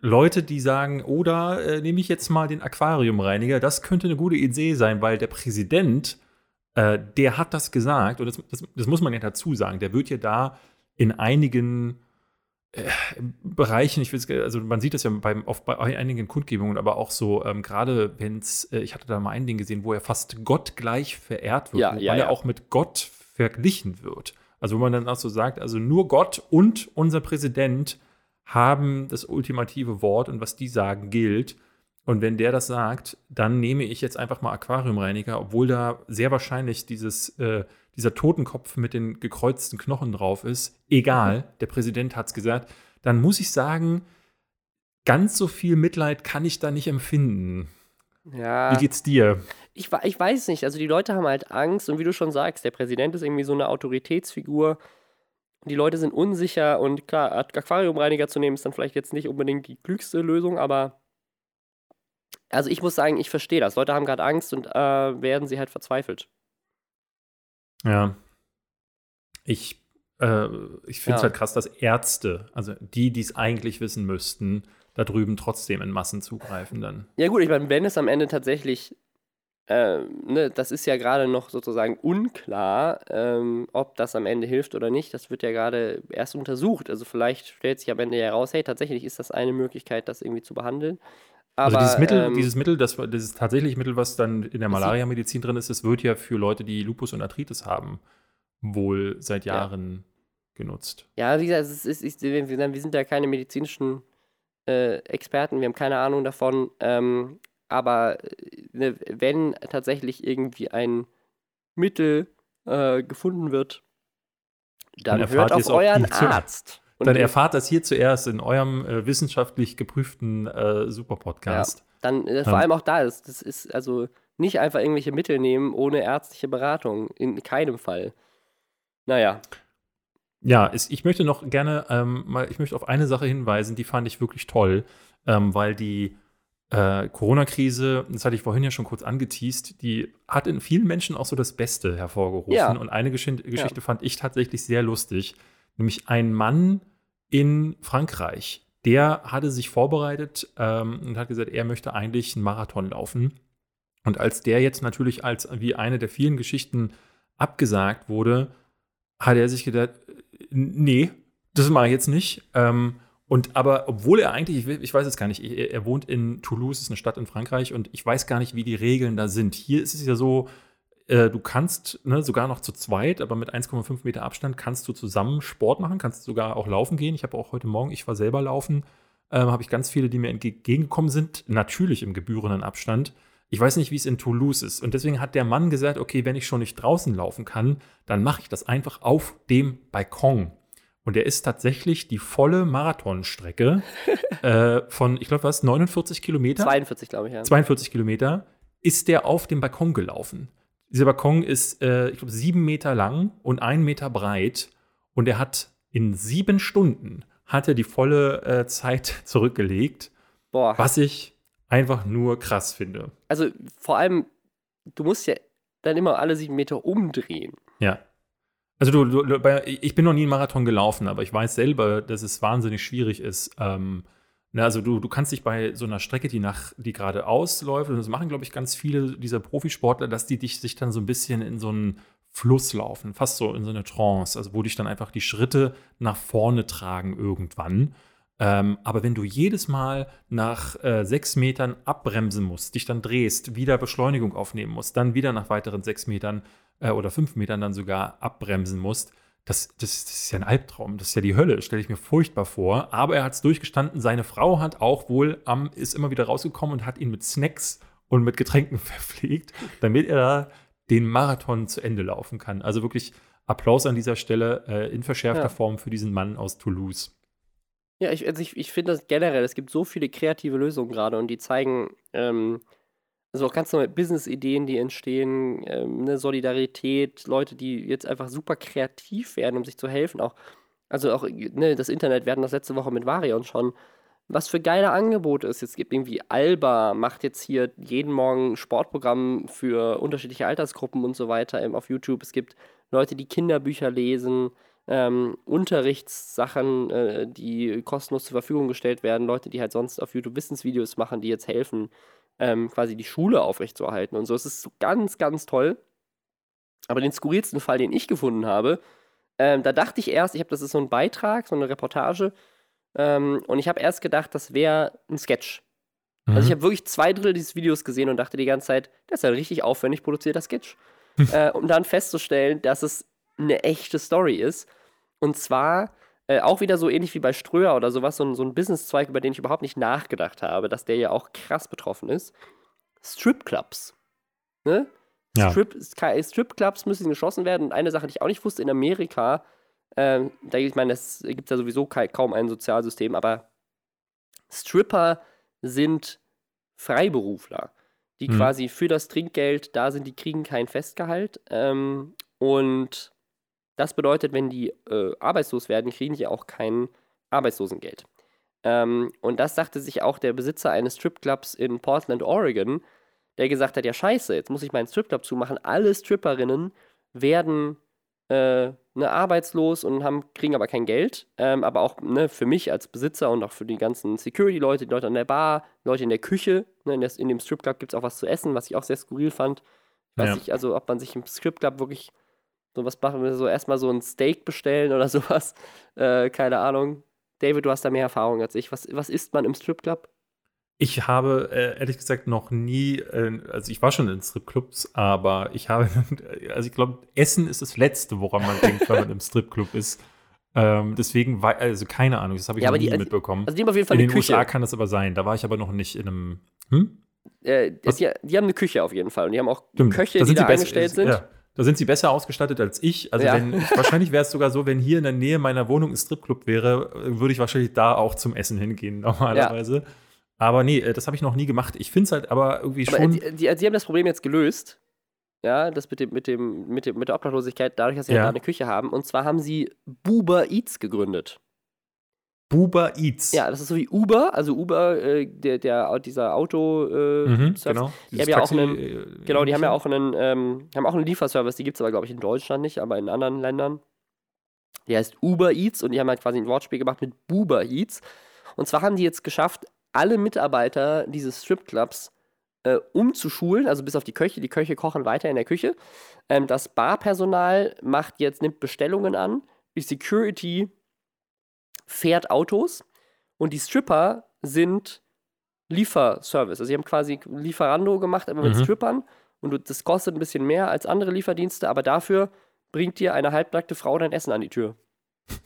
Leute, die sagen, oder äh, nehme ich jetzt mal den Aquariumreiniger, das könnte eine gute Idee sein, weil der Präsident, äh, der hat das gesagt, und das, das, das muss man ja dazu sagen, der wird ja da in einigen äh, Bereichen, ich will also man sieht das ja beim, auf, bei einigen Kundgebungen, aber auch so, ähm, gerade wenn es, äh, ich hatte da mal ein Ding gesehen, wo er fast gottgleich verehrt wird, ja, weil ja. er auch mit Gott verglichen wird. Also wo man dann auch so sagt, also nur Gott und unser Präsident haben das ultimative Wort und was die sagen gilt. Und wenn der das sagt, dann nehme ich jetzt einfach mal Aquariumreiniger, obwohl da sehr wahrscheinlich dieses, äh, dieser Totenkopf mit den gekreuzten Knochen drauf ist. Egal, der Präsident hat es gesagt. Dann muss ich sagen, ganz so viel Mitleid kann ich da nicht empfinden. Ja. Wie geht's dir? Ich, ich weiß nicht, also die Leute haben halt Angst und wie du schon sagst, der Präsident ist irgendwie so eine Autoritätsfigur die Leute sind unsicher und klar, Aquariumreiniger zu nehmen ist dann vielleicht jetzt nicht unbedingt die klügste Lösung, aber also ich muss sagen, ich verstehe das. Leute haben gerade Angst und äh, werden sie halt verzweifelt. Ja. Ich, äh, ich finde es Ja. halt krass, dass Ärzte, also die, die es eigentlich wissen müssten, da drüben trotzdem in Massen zugreifen dann. Ja gut, ich meine, wenn es am Ende tatsächlich, äh, ne, das ist ja gerade noch sozusagen unklar, ähm, ob das am Ende hilft oder nicht. Das wird ja gerade erst untersucht. Also vielleicht stellt sich am Ende heraus, hey, tatsächlich ist das eine Möglichkeit, das irgendwie zu behandeln. Aber, also dieses Mittel, ähm, dieses Mittel, das, dieses tatsächliche Mittel, was dann in der Malaria-Medizin drin ist, das wird ja für Leute, die Lupus und Arthritis haben, wohl seit Ja. Jahren genutzt. Ja, wie gesagt, es ist, ich, wir, wir sind ja keine medizinischen äh, Experten, wir haben keine Ahnung davon. Ähm, aber äh, ne, wenn tatsächlich irgendwie ein Mittel äh, gefunden wird, dann, Dann erfahrt hört auf euren Arzt. Und dann erfahrt das hier zuerst in eurem äh, wissenschaftlich geprüften äh, Super-Podcast. dann äh, vor allem auch da ist, das ist also nicht einfach irgendwelche Mittel nehmen ohne ärztliche Beratung. In keinem Fall. Naja, Ja, es, ich möchte noch gerne ähm, mal, ich möchte auf eine Sache hinweisen, die fand ich wirklich toll, ähm, weil die äh, Corona-Krise, das hatte ich vorhin ja schon kurz angeteased, die hat in vielen Menschen auch so das Beste hervorgerufen. Ja. Und eine Geschichte, Geschichte fand ich tatsächlich sehr lustig, nämlich ein Mann in Frankreich, der hatte sich vorbereitet ähm, und hat gesagt, er möchte eigentlich einen Marathon laufen. Und als der jetzt natürlich als wie eine der vielen Geschichten abgesagt wurde, hat er sich gedacht, nee, das mache ich jetzt nicht. Ähm, und aber, obwohl er eigentlich, ich, weiß es gar nicht, er, wohnt in Toulouse, ist eine Stadt in Frankreich, und ich weiß gar nicht, wie die Regeln da sind. Hier ist es ja so, äh, du kannst ne, sogar noch zu zweit, aber mit 1,5 Meter Abstand kannst du zusammen Sport machen, kannst sogar auch laufen gehen. Ich habe auch heute Morgen, ich war selber laufen, ähm, habe ich ganz viele, die mir entgegengekommen sind, natürlich im gebührenden Abstand. Ich weiß nicht, wie es in Toulouse ist. Und deswegen hat der Mann gesagt, okay, wenn ich schon nicht draußen laufen kann, dann mache ich das einfach auf dem Balkon. Und er ist tatsächlich die volle Marathonstrecke äh, von, ich glaube, was, 49 Kilometer? 42, glaube ich, ja. 42 Kilometer, ist der auf dem Balkon gelaufen. Dieser Balkon ist, äh, ich glaube, sieben Meter lang und ein Meter breit. Und er hat in sieben Stunden hat er die volle äh, Zeit zurückgelegt, Boah. was ich einfach nur krass finde. Also vor allem, du musst ja dann immer alle sieben Meter umdrehen. Ja. Also du, du, bei, ich bin noch nie einen Marathon gelaufen, aber ich weiß selber, dass es wahnsinnig schwierig ist. Ähm, na, also du, du kannst dich bei so einer Strecke, die nach, die geradeaus läuft, und das machen, glaube ich, ganz viele dieser Profisportler, dass die dich sich dann so ein bisschen in so einen Fluss laufen, fast so in so eine Trance, also wo dich dann einfach die Schritte nach vorne tragen irgendwann. Ähm, aber wenn du jedes Mal nach äh, sechs Metern abbremsen musst, dich dann drehst, wieder Beschleunigung aufnehmen musst, dann wieder nach weiteren sechs Metern äh, oder fünf Metern dann sogar abbremsen musst. Das, das, das, ist ja ein Albtraum, das ist ja die Hölle, stelle ich mir furchtbar vor. Aber er hat es durchgestanden. Seine Frau hat auch wohl, ähm, ist immer wieder rausgekommen und hat ihn mit Snacks und mit Getränken verpflegt, damit er den Marathon zu Ende laufen kann. Also wirklich Applaus an dieser Stelle äh, in verschärfter ja. Form für diesen Mann aus Toulouse. Ja, ich, also ich, ich finde das generell, es gibt so viele kreative Lösungen gerade und die zeigen, ähm, also auch ganz neue Business-Ideen, die entstehen, ähm, eine Solidarität, Leute, die jetzt einfach super kreativ werden, um sich zu helfen. Auch, also auch ne, das Internet, wir hatten das letzte Woche mit Varion schon, was für geile Angebote es jetzt gibt. Irgendwie Alba macht jetzt hier jeden Morgen Sportprogramm für unterschiedliche Altersgruppen und so weiter auf YouTube. Es gibt Leute, die Kinderbücher lesen, ähm, Unterrichtssachen, äh, die kostenlos zur Verfügung gestellt werden, Leute, die halt sonst auf YouTube Wissensvideos machen, die jetzt helfen, ähm, quasi die Schule aufrechtzuerhalten und so. Es ist so ganz, ganz toll. Aber den skurrilsten Fall, den ich gefunden habe, ähm, da dachte ich erst, ich habe, das ist so ein Beitrag, so eine Reportage, ähm, und ich habe erst gedacht, das wäre ein Sketch. Also mhm. Also ich habe wirklich zwei Drittel dieses Videos gesehen und dachte die ganze Zeit, das ist ein richtig aufwendig produzierter Sketch. äh, um dann festzustellen, dass es eine echte Story ist. Und zwar äh, auch wieder so ähnlich wie bei Ströer oder sowas, so ein, so ein Businesszweig, über den ich überhaupt nicht nachgedacht habe, dass der ja auch krass betroffen ist. Stripclubs. Ne? Ja. Strip, Stripclubs müssen geschlossen werden. Und eine Sache, die ich auch nicht wusste, in Amerika ähm, da, ich meine, es gibt ja sowieso kaum ein Sozialsystem, aber Stripper sind Freiberufler, die mhm. quasi für das Trinkgeld da sind, die kriegen kein Festgehalt. Ähm, und das bedeutet, wenn die äh, arbeitslos werden, kriegen die auch kein Arbeitslosengeld. Ähm, und das sagte sich auch der Besitzer eines Stripclubs in Portland, Oregon, der gesagt hat: Ja, scheiße, jetzt muss ich meinen Stripclub zumachen. Alle Stripperinnen werden äh, ne, arbeitslos und haben, kriegen aber kein Geld. Ähm, aber auch ne, für mich als Besitzer und auch für die ganzen Security-Leute, die Leute an der Bar, Leute in der Küche. Ne, in, der, in, dem Stripclub gibt es auch was zu essen, was ich auch sehr skurril fand. Ich weiß ja. nicht, also ob man sich im Stripclub wirklich so was machen will, so erstmal so ein Steak bestellen oder sowas. Äh, keine Ahnung. David, du hast da mehr Erfahrung als ich. Was, was isst man im Stripclub? Ich habe äh, ehrlich gesagt noch nie, äh, also ich war schon in Stripclubs, aber ich habe, also ich glaube, Essen ist das Letzte, woran man denkt, wenn man im Stripclub ist. Ähm, deswegen, war, also keine Ahnung, das habe ich ja, noch nie die, mitbekommen. Also die haben auf jeden Fall in den Küche. USA kann das aber sein, da war ich aber noch nicht in einem. Hm? Äh, die, die, haben eine Küche auf jeden Fall und die haben auch Stimmt. Köche, die da eingestellt sind. Ja. Da sind sie besser ausgestattet als ich. Also ja. wenn, wahrscheinlich wäre es sogar so, wenn hier in der Nähe meiner Wohnung ein Stripclub wäre, würde ich wahrscheinlich da auch zum Essen hingehen normalerweise. Ja. Aber nee, äh, das habe ich noch nie gemacht. Ich finde es halt aber irgendwie aber schon. Die, die, die, haben das Problem jetzt gelöst. Ja, das mit dem, mit dem, mit dem, mit der Obdachlosigkeit, dadurch, dass sie ja. da eine Küche haben. Und zwar haben sie Buber Eats gegründet. Buber Eats. Ja, das ist so wie Uber, also Uber, äh, der, der, dieser Auto. Äh, mhm, genau. Die haben ja auch einen, äh, genau, die haben ja auch einen, ähm, haben auch einen Lieferservice, die gibt es aber, glaube ich, in Deutschland nicht, aber in anderen Ländern. Der heißt Uber Eats und die haben halt quasi ein Wortspiel gemacht mit Buber Eats. Und zwar haben die jetzt geschafft, alle Mitarbeiter dieses Stripclubs äh, umzuschulen, also bis auf die Köche. Die Köche kochen weiter in der Küche. Ähm, das Barpersonal macht jetzt, nimmt Bestellungen an. Die Security fährt Autos. Und die Stripper sind Lieferservice. Also sie haben quasi Lieferando gemacht, aber mit mhm. Strippern. Und das kostet ein bisschen mehr als andere Lieferdienste, aber dafür bringt dir eine halbnackte Frau dein Essen an die Tür.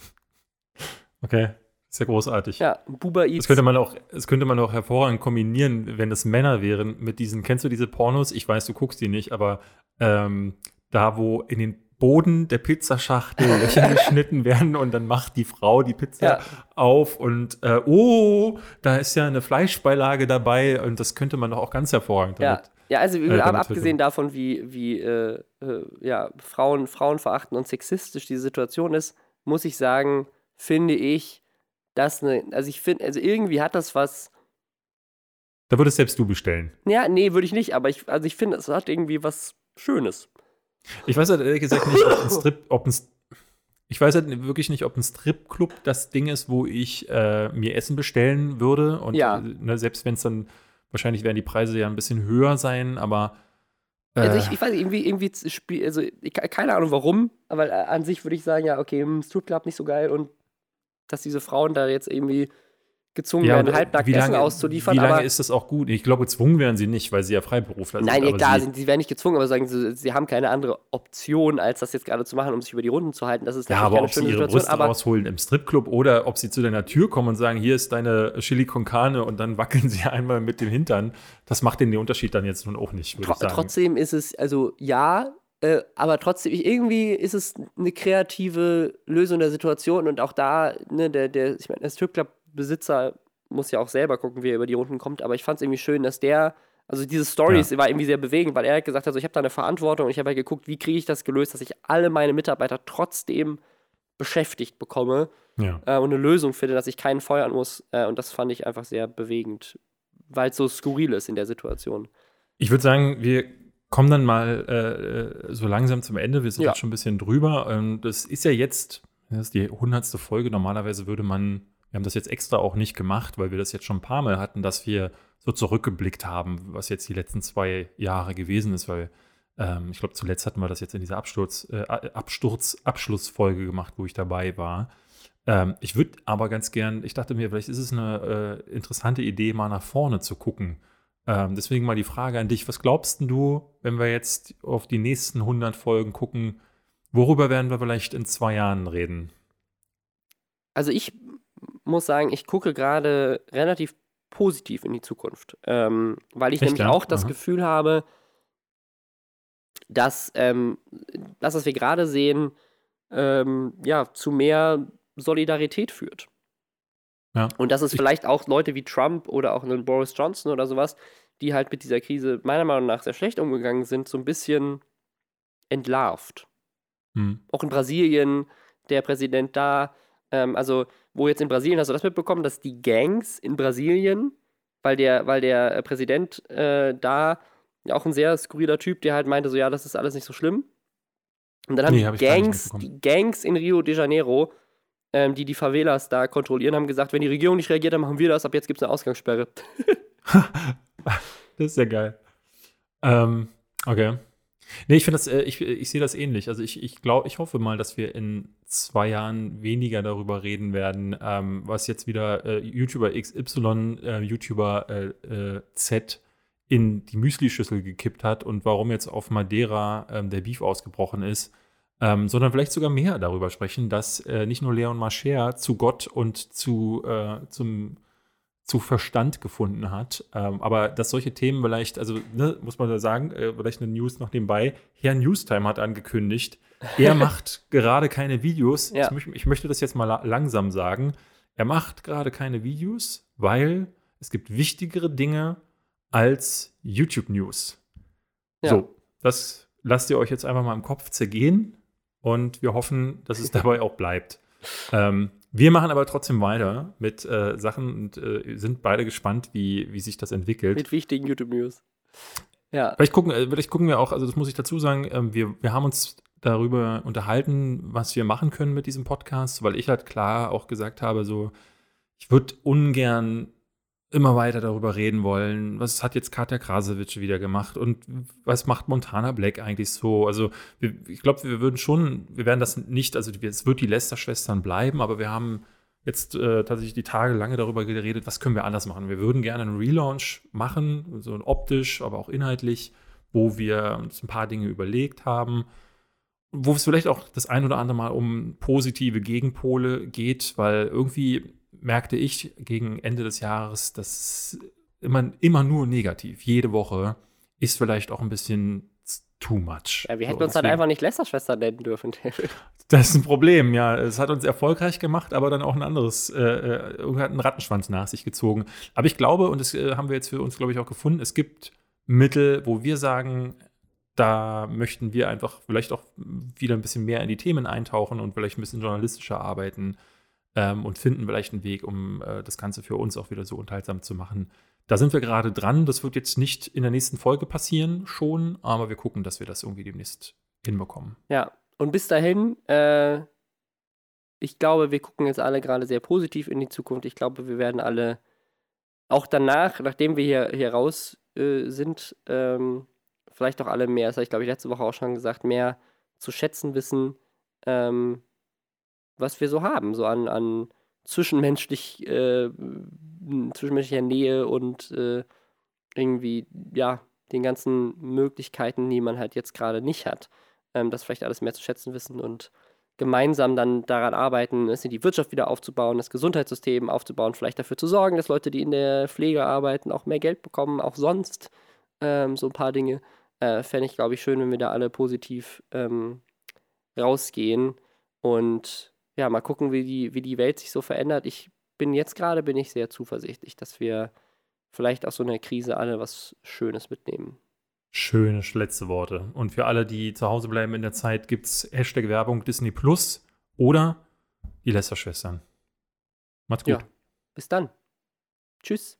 Okay. Sehr großartig. Ja, Buba Eats. Das könnte man auch, das könnte man auch hervorragend kombinieren, wenn es Männer wären, mit diesen, kennst du diese Pornos? Ich weiß, du guckst die nicht, aber ähm, da, wo in den Boden der Pizzaschachtel Löcher geschnitten werden und dann macht die Frau die Pizza ja. auf und äh, oh, da ist ja eine Fleischbeilage dabei und das könnte man doch auch ganz hervorragend damit. Ja, ja also äh, abgesehen davon, wie, wie äh, äh, ja, Frauen, Frauen verachten und sexistisch die Situation ist, muss ich sagen, finde ich, das eine, also ich finde, also irgendwie hat das was. Da würdest selbst du bestellen. Ja, nee, würde ich nicht, aber ich, also ich finde, es hat irgendwie was Schönes. Ich weiß halt ehrlich gesagt nicht, ob ein Strip, ob ein, ich weiß halt wirklich nicht, ob ein Stripclub das Ding ist, wo ich äh, mir Essen bestellen würde. Und ja. ne, selbst wenn es dann, wahrscheinlich werden die Preise ja ein bisschen höher sein, aber. Äh, also ich, ich weiß irgendwie, irgendwie spiel, also ich, keine Ahnung warum, aber äh, an sich würde ich sagen, ja, okay, Stripclub nicht so geil und dass diese Frauen da jetzt irgendwie gezwungen ja, werden, halbnackt lange, Essen auszuliefern. Wie lange ist das auch gut? Ich glaube, gezwungen werden sie nicht, weil sie ja Freiberufler Nein, sind. Nein, klar, sie, sie, werden nicht gezwungen, aber sagen sie, sie haben keine andere Option, als das jetzt gerade zu machen, um sich über die Runden zu halten. Das ist ja, aber ob sie ihre Situation, Brüste rausholen im Stripclub oder ob sie zu deiner Tür kommen und sagen, hier ist deine Chili con Carne und dann wackeln sie einmal mit dem Hintern, das macht den Unterschied dann jetzt nun auch nicht, würde Tr ich sagen. Trotzdem ist es, also ja, äh, aber trotzdem, irgendwie ist es eine kreative Lösung der Situation und auch da, ne, der, der, ich meine, der Stripclub-Besitzer muss ja auch selber gucken, wie er über die Runden kommt, aber ich fand es irgendwie schön, dass der, also diese Stories ja. war irgendwie sehr bewegend, weil er hat gesagt hat, also ich habe da eine Verantwortung und ich habe halt geguckt, wie kriege ich das gelöst, dass ich alle meine Mitarbeiter trotzdem beschäftigt bekomme ja. äh, und eine Lösung finde, dass ich keinen feuern muss. Äh, und das fand ich einfach sehr bewegend, weil es so skurril ist in der Situation. Ich würde sagen, wir kommen dann mal äh, so langsam zum Ende. Wir sind ja. jetzt schon ein bisschen drüber. Und das ist ja jetzt, das ist die hundertste Folge. Normalerweise würde man wir haben das jetzt extra auch nicht gemacht, weil wir das jetzt schon ein paar Mal hatten, dass wir so zurückgeblickt haben, was jetzt die letzten zwei Jahre gewesen ist, weil ähm, ich glaube, zuletzt hatten wir das jetzt in dieser Absturz, äh, Absturz, Abschlussfolge gemacht, wo ich dabei war. Ähm, ich würde aber ganz gern, ich dachte mir, vielleicht ist es eine äh, interessante Idee, mal nach vorne zu gucken. Ähm, deswegen mal die Frage an dich, was glaubst du, wenn wir jetzt auf die nächsten 100 Folgen gucken, worüber werden wir vielleicht in zwei Jahren reden? Also ich muss sagen, ich gucke gerade relativ positiv in die Zukunft, ähm, weil ich Echt, nämlich ja? auch das Aha. Gefühl habe, dass ähm, das, was wir gerade sehen, ähm, ja, zu mehr Solidarität führt. Ja. Und dass es ich vielleicht auch Leute wie Trump oder auch einen Boris Johnson oder sowas, die halt mit dieser Krise meiner Meinung nach sehr schlecht umgegangen sind, so ein bisschen entlarvt. Hm. Auch in Brasilien, der Präsident da, ähm, also wo jetzt in Brasilien, hast du das mitbekommen, dass die Gangs in Brasilien, weil der, weil der äh, Präsident äh, da auch ein sehr skurriler Typ, der halt meinte, so ja, das ist alles nicht so schlimm. Und dann haben nee, die, hab Gangs, die Gangs in Rio de Janeiro, ähm, die die Favelas da kontrollieren, haben gesagt, wenn die Regierung nicht reagiert, dann machen wir das, ab jetzt gibt es eine Ausgangssperre. das ist ja geil. Ähm, okay. Nee, ich finde das, äh, ich, ich sehe das ähnlich. Also ich, ich glaube, ich hoffe mal, dass wir in zwei Jahren weniger darüber reden werden, ähm, was jetzt wieder äh, YouTuber XY, äh, YouTuber äh, äh, Z in die Müslischüssel gekippt hat und warum jetzt auf Madeira ähm, der Beef ausgebrochen ist. Ähm, sondern vielleicht sogar mehr darüber sprechen, dass nicht nur Leon Mascher zu Gott und zu, zum zu Verstand gefunden hat. Ähm, aber dass solche Themen vielleicht, also ne, muss man da sagen, äh, vielleicht eine News noch nebenbei. Herr Newstime hat angekündigt, er macht gerade keine Videos. Ja. Ich, ich, möchte das jetzt mal la langsam sagen. Er macht gerade keine Videos, weil es gibt wichtigere Dinge als YouTube-News. Ja. So, das lasst ihr euch jetzt einfach mal im Kopf zergehen und wir hoffen, dass es dabei auch bleibt. Ähm, wir machen aber trotzdem weiter mit äh, Sachen und äh, sind beide gespannt, wie, wie sich das entwickelt. Mit wichtigen YouTube-News. Ja. Vielleicht gucken, äh, vielleicht gucken wir auch, also das muss ich dazu sagen, ähm, wir, wir haben uns darüber unterhalten, was wir machen können mit diesem Podcast, weil ich halt klar auch gesagt habe, so, ich würde ungern immer weiter darüber reden wollen, was hat jetzt Katja Krasowitsch wieder gemacht und was macht Montana Black eigentlich so? Also wir, ich glaube, wir würden schon, wir werden das nicht, also es wird die Lester-Schwestern bleiben, aber wir haben jetzt äh, tatsächlich die Tage lange darüber geredet, was können wir anders machen. Wir würden gerne einen Relaunch machen, so optisch, aber auch inhaltlich, wo wir uns ein paar Dinge überlegt haben, wo es vielleicht auch das ein oder andere Mal um positive Gegenpole geht, weil irgendwie merkte ich gegen Ende des Jahres, dass immer, immer nur negativ, jede Woche, ist vielleicht auch ein bisschen too much. Ja, wir hätten so, uns dann einfach nicht Lästerschwester nennen dürfen. das ist ein Problem, ja. Es hat uns erfolgreich gemacht, aber dann auch ein anderes, äh, äh hat einen Rattenschwanz nach sich gezogen. Aber ich glaube, und das äh, haben wir jetzt für uns, glaube ich, auch gefunden, es gibt Mittel, wo wir sagen, da möchten wir einfach vielleicht auch wieder ein bisschen mehr in die Themen eintauchen und vielleicht ein bisschen journalistischer arbeiten ähm, und finden vielleicht einen Weg, um äh, das Ganze für uns auch wieder so unterhaltsam zu machen. Da sind wir gerade dran. Das wird jetzt nicht in der nächsten Folge passieren, schon, aber wir gucken, dass wir das irgendwie demnächst hinbekommen. Ja, und bis dahin, äh, ich glaube, wir gucken jetzt alle gerade sehr positiv in die Zukunft. Ich glaube, wir werden alle auch danach, nachdem wir hier, hier raus äh, sind, ähm, vielleicht auch alle mehr, das habe ich glaube ich letzte Woche auch schon gesagt, mehr zu schätzen wissen, ähm, was wir so haben, so an, an zwischenmenschlich äh, zwischenmenschlicher Nähe und äh, irgendwie, ja, den ganzen Möglichkeiten, die man halt jetzt gerade nicht hat, ähm, das vielleicht alles mehr zu schätzen wissen und gemeinsam dann daran arbeiten, die Wirtschaft wieder aufzubauen, das Gesundheitssystem aufzubauen, vielleicht dafür zu sorgen, dass Leute, die in der Pflege arbeiten, auch mehr Geld bekommen, auch sonst ähm, so ein paar Dinge. Äh, Fände ich, glaube ich, schön, wenn wir da alle positiv ähm, rausgehen und ja, mal gucken, wie die, wie die Welt sich so verändert. Ich bin jetzt gerade, bin ich sehr zuversichtlich, dass wir vielleicht aus so einer Krise alle was Schönes mitnehmen. Schöne letzte Worte. Und für alle, die zu Hause bleiben in der Zeit, gibt es Hashtag Werbung Disney Plus oder die Lester-Schwestern. Macht's gut. Ja. Bis dann. Tschüss.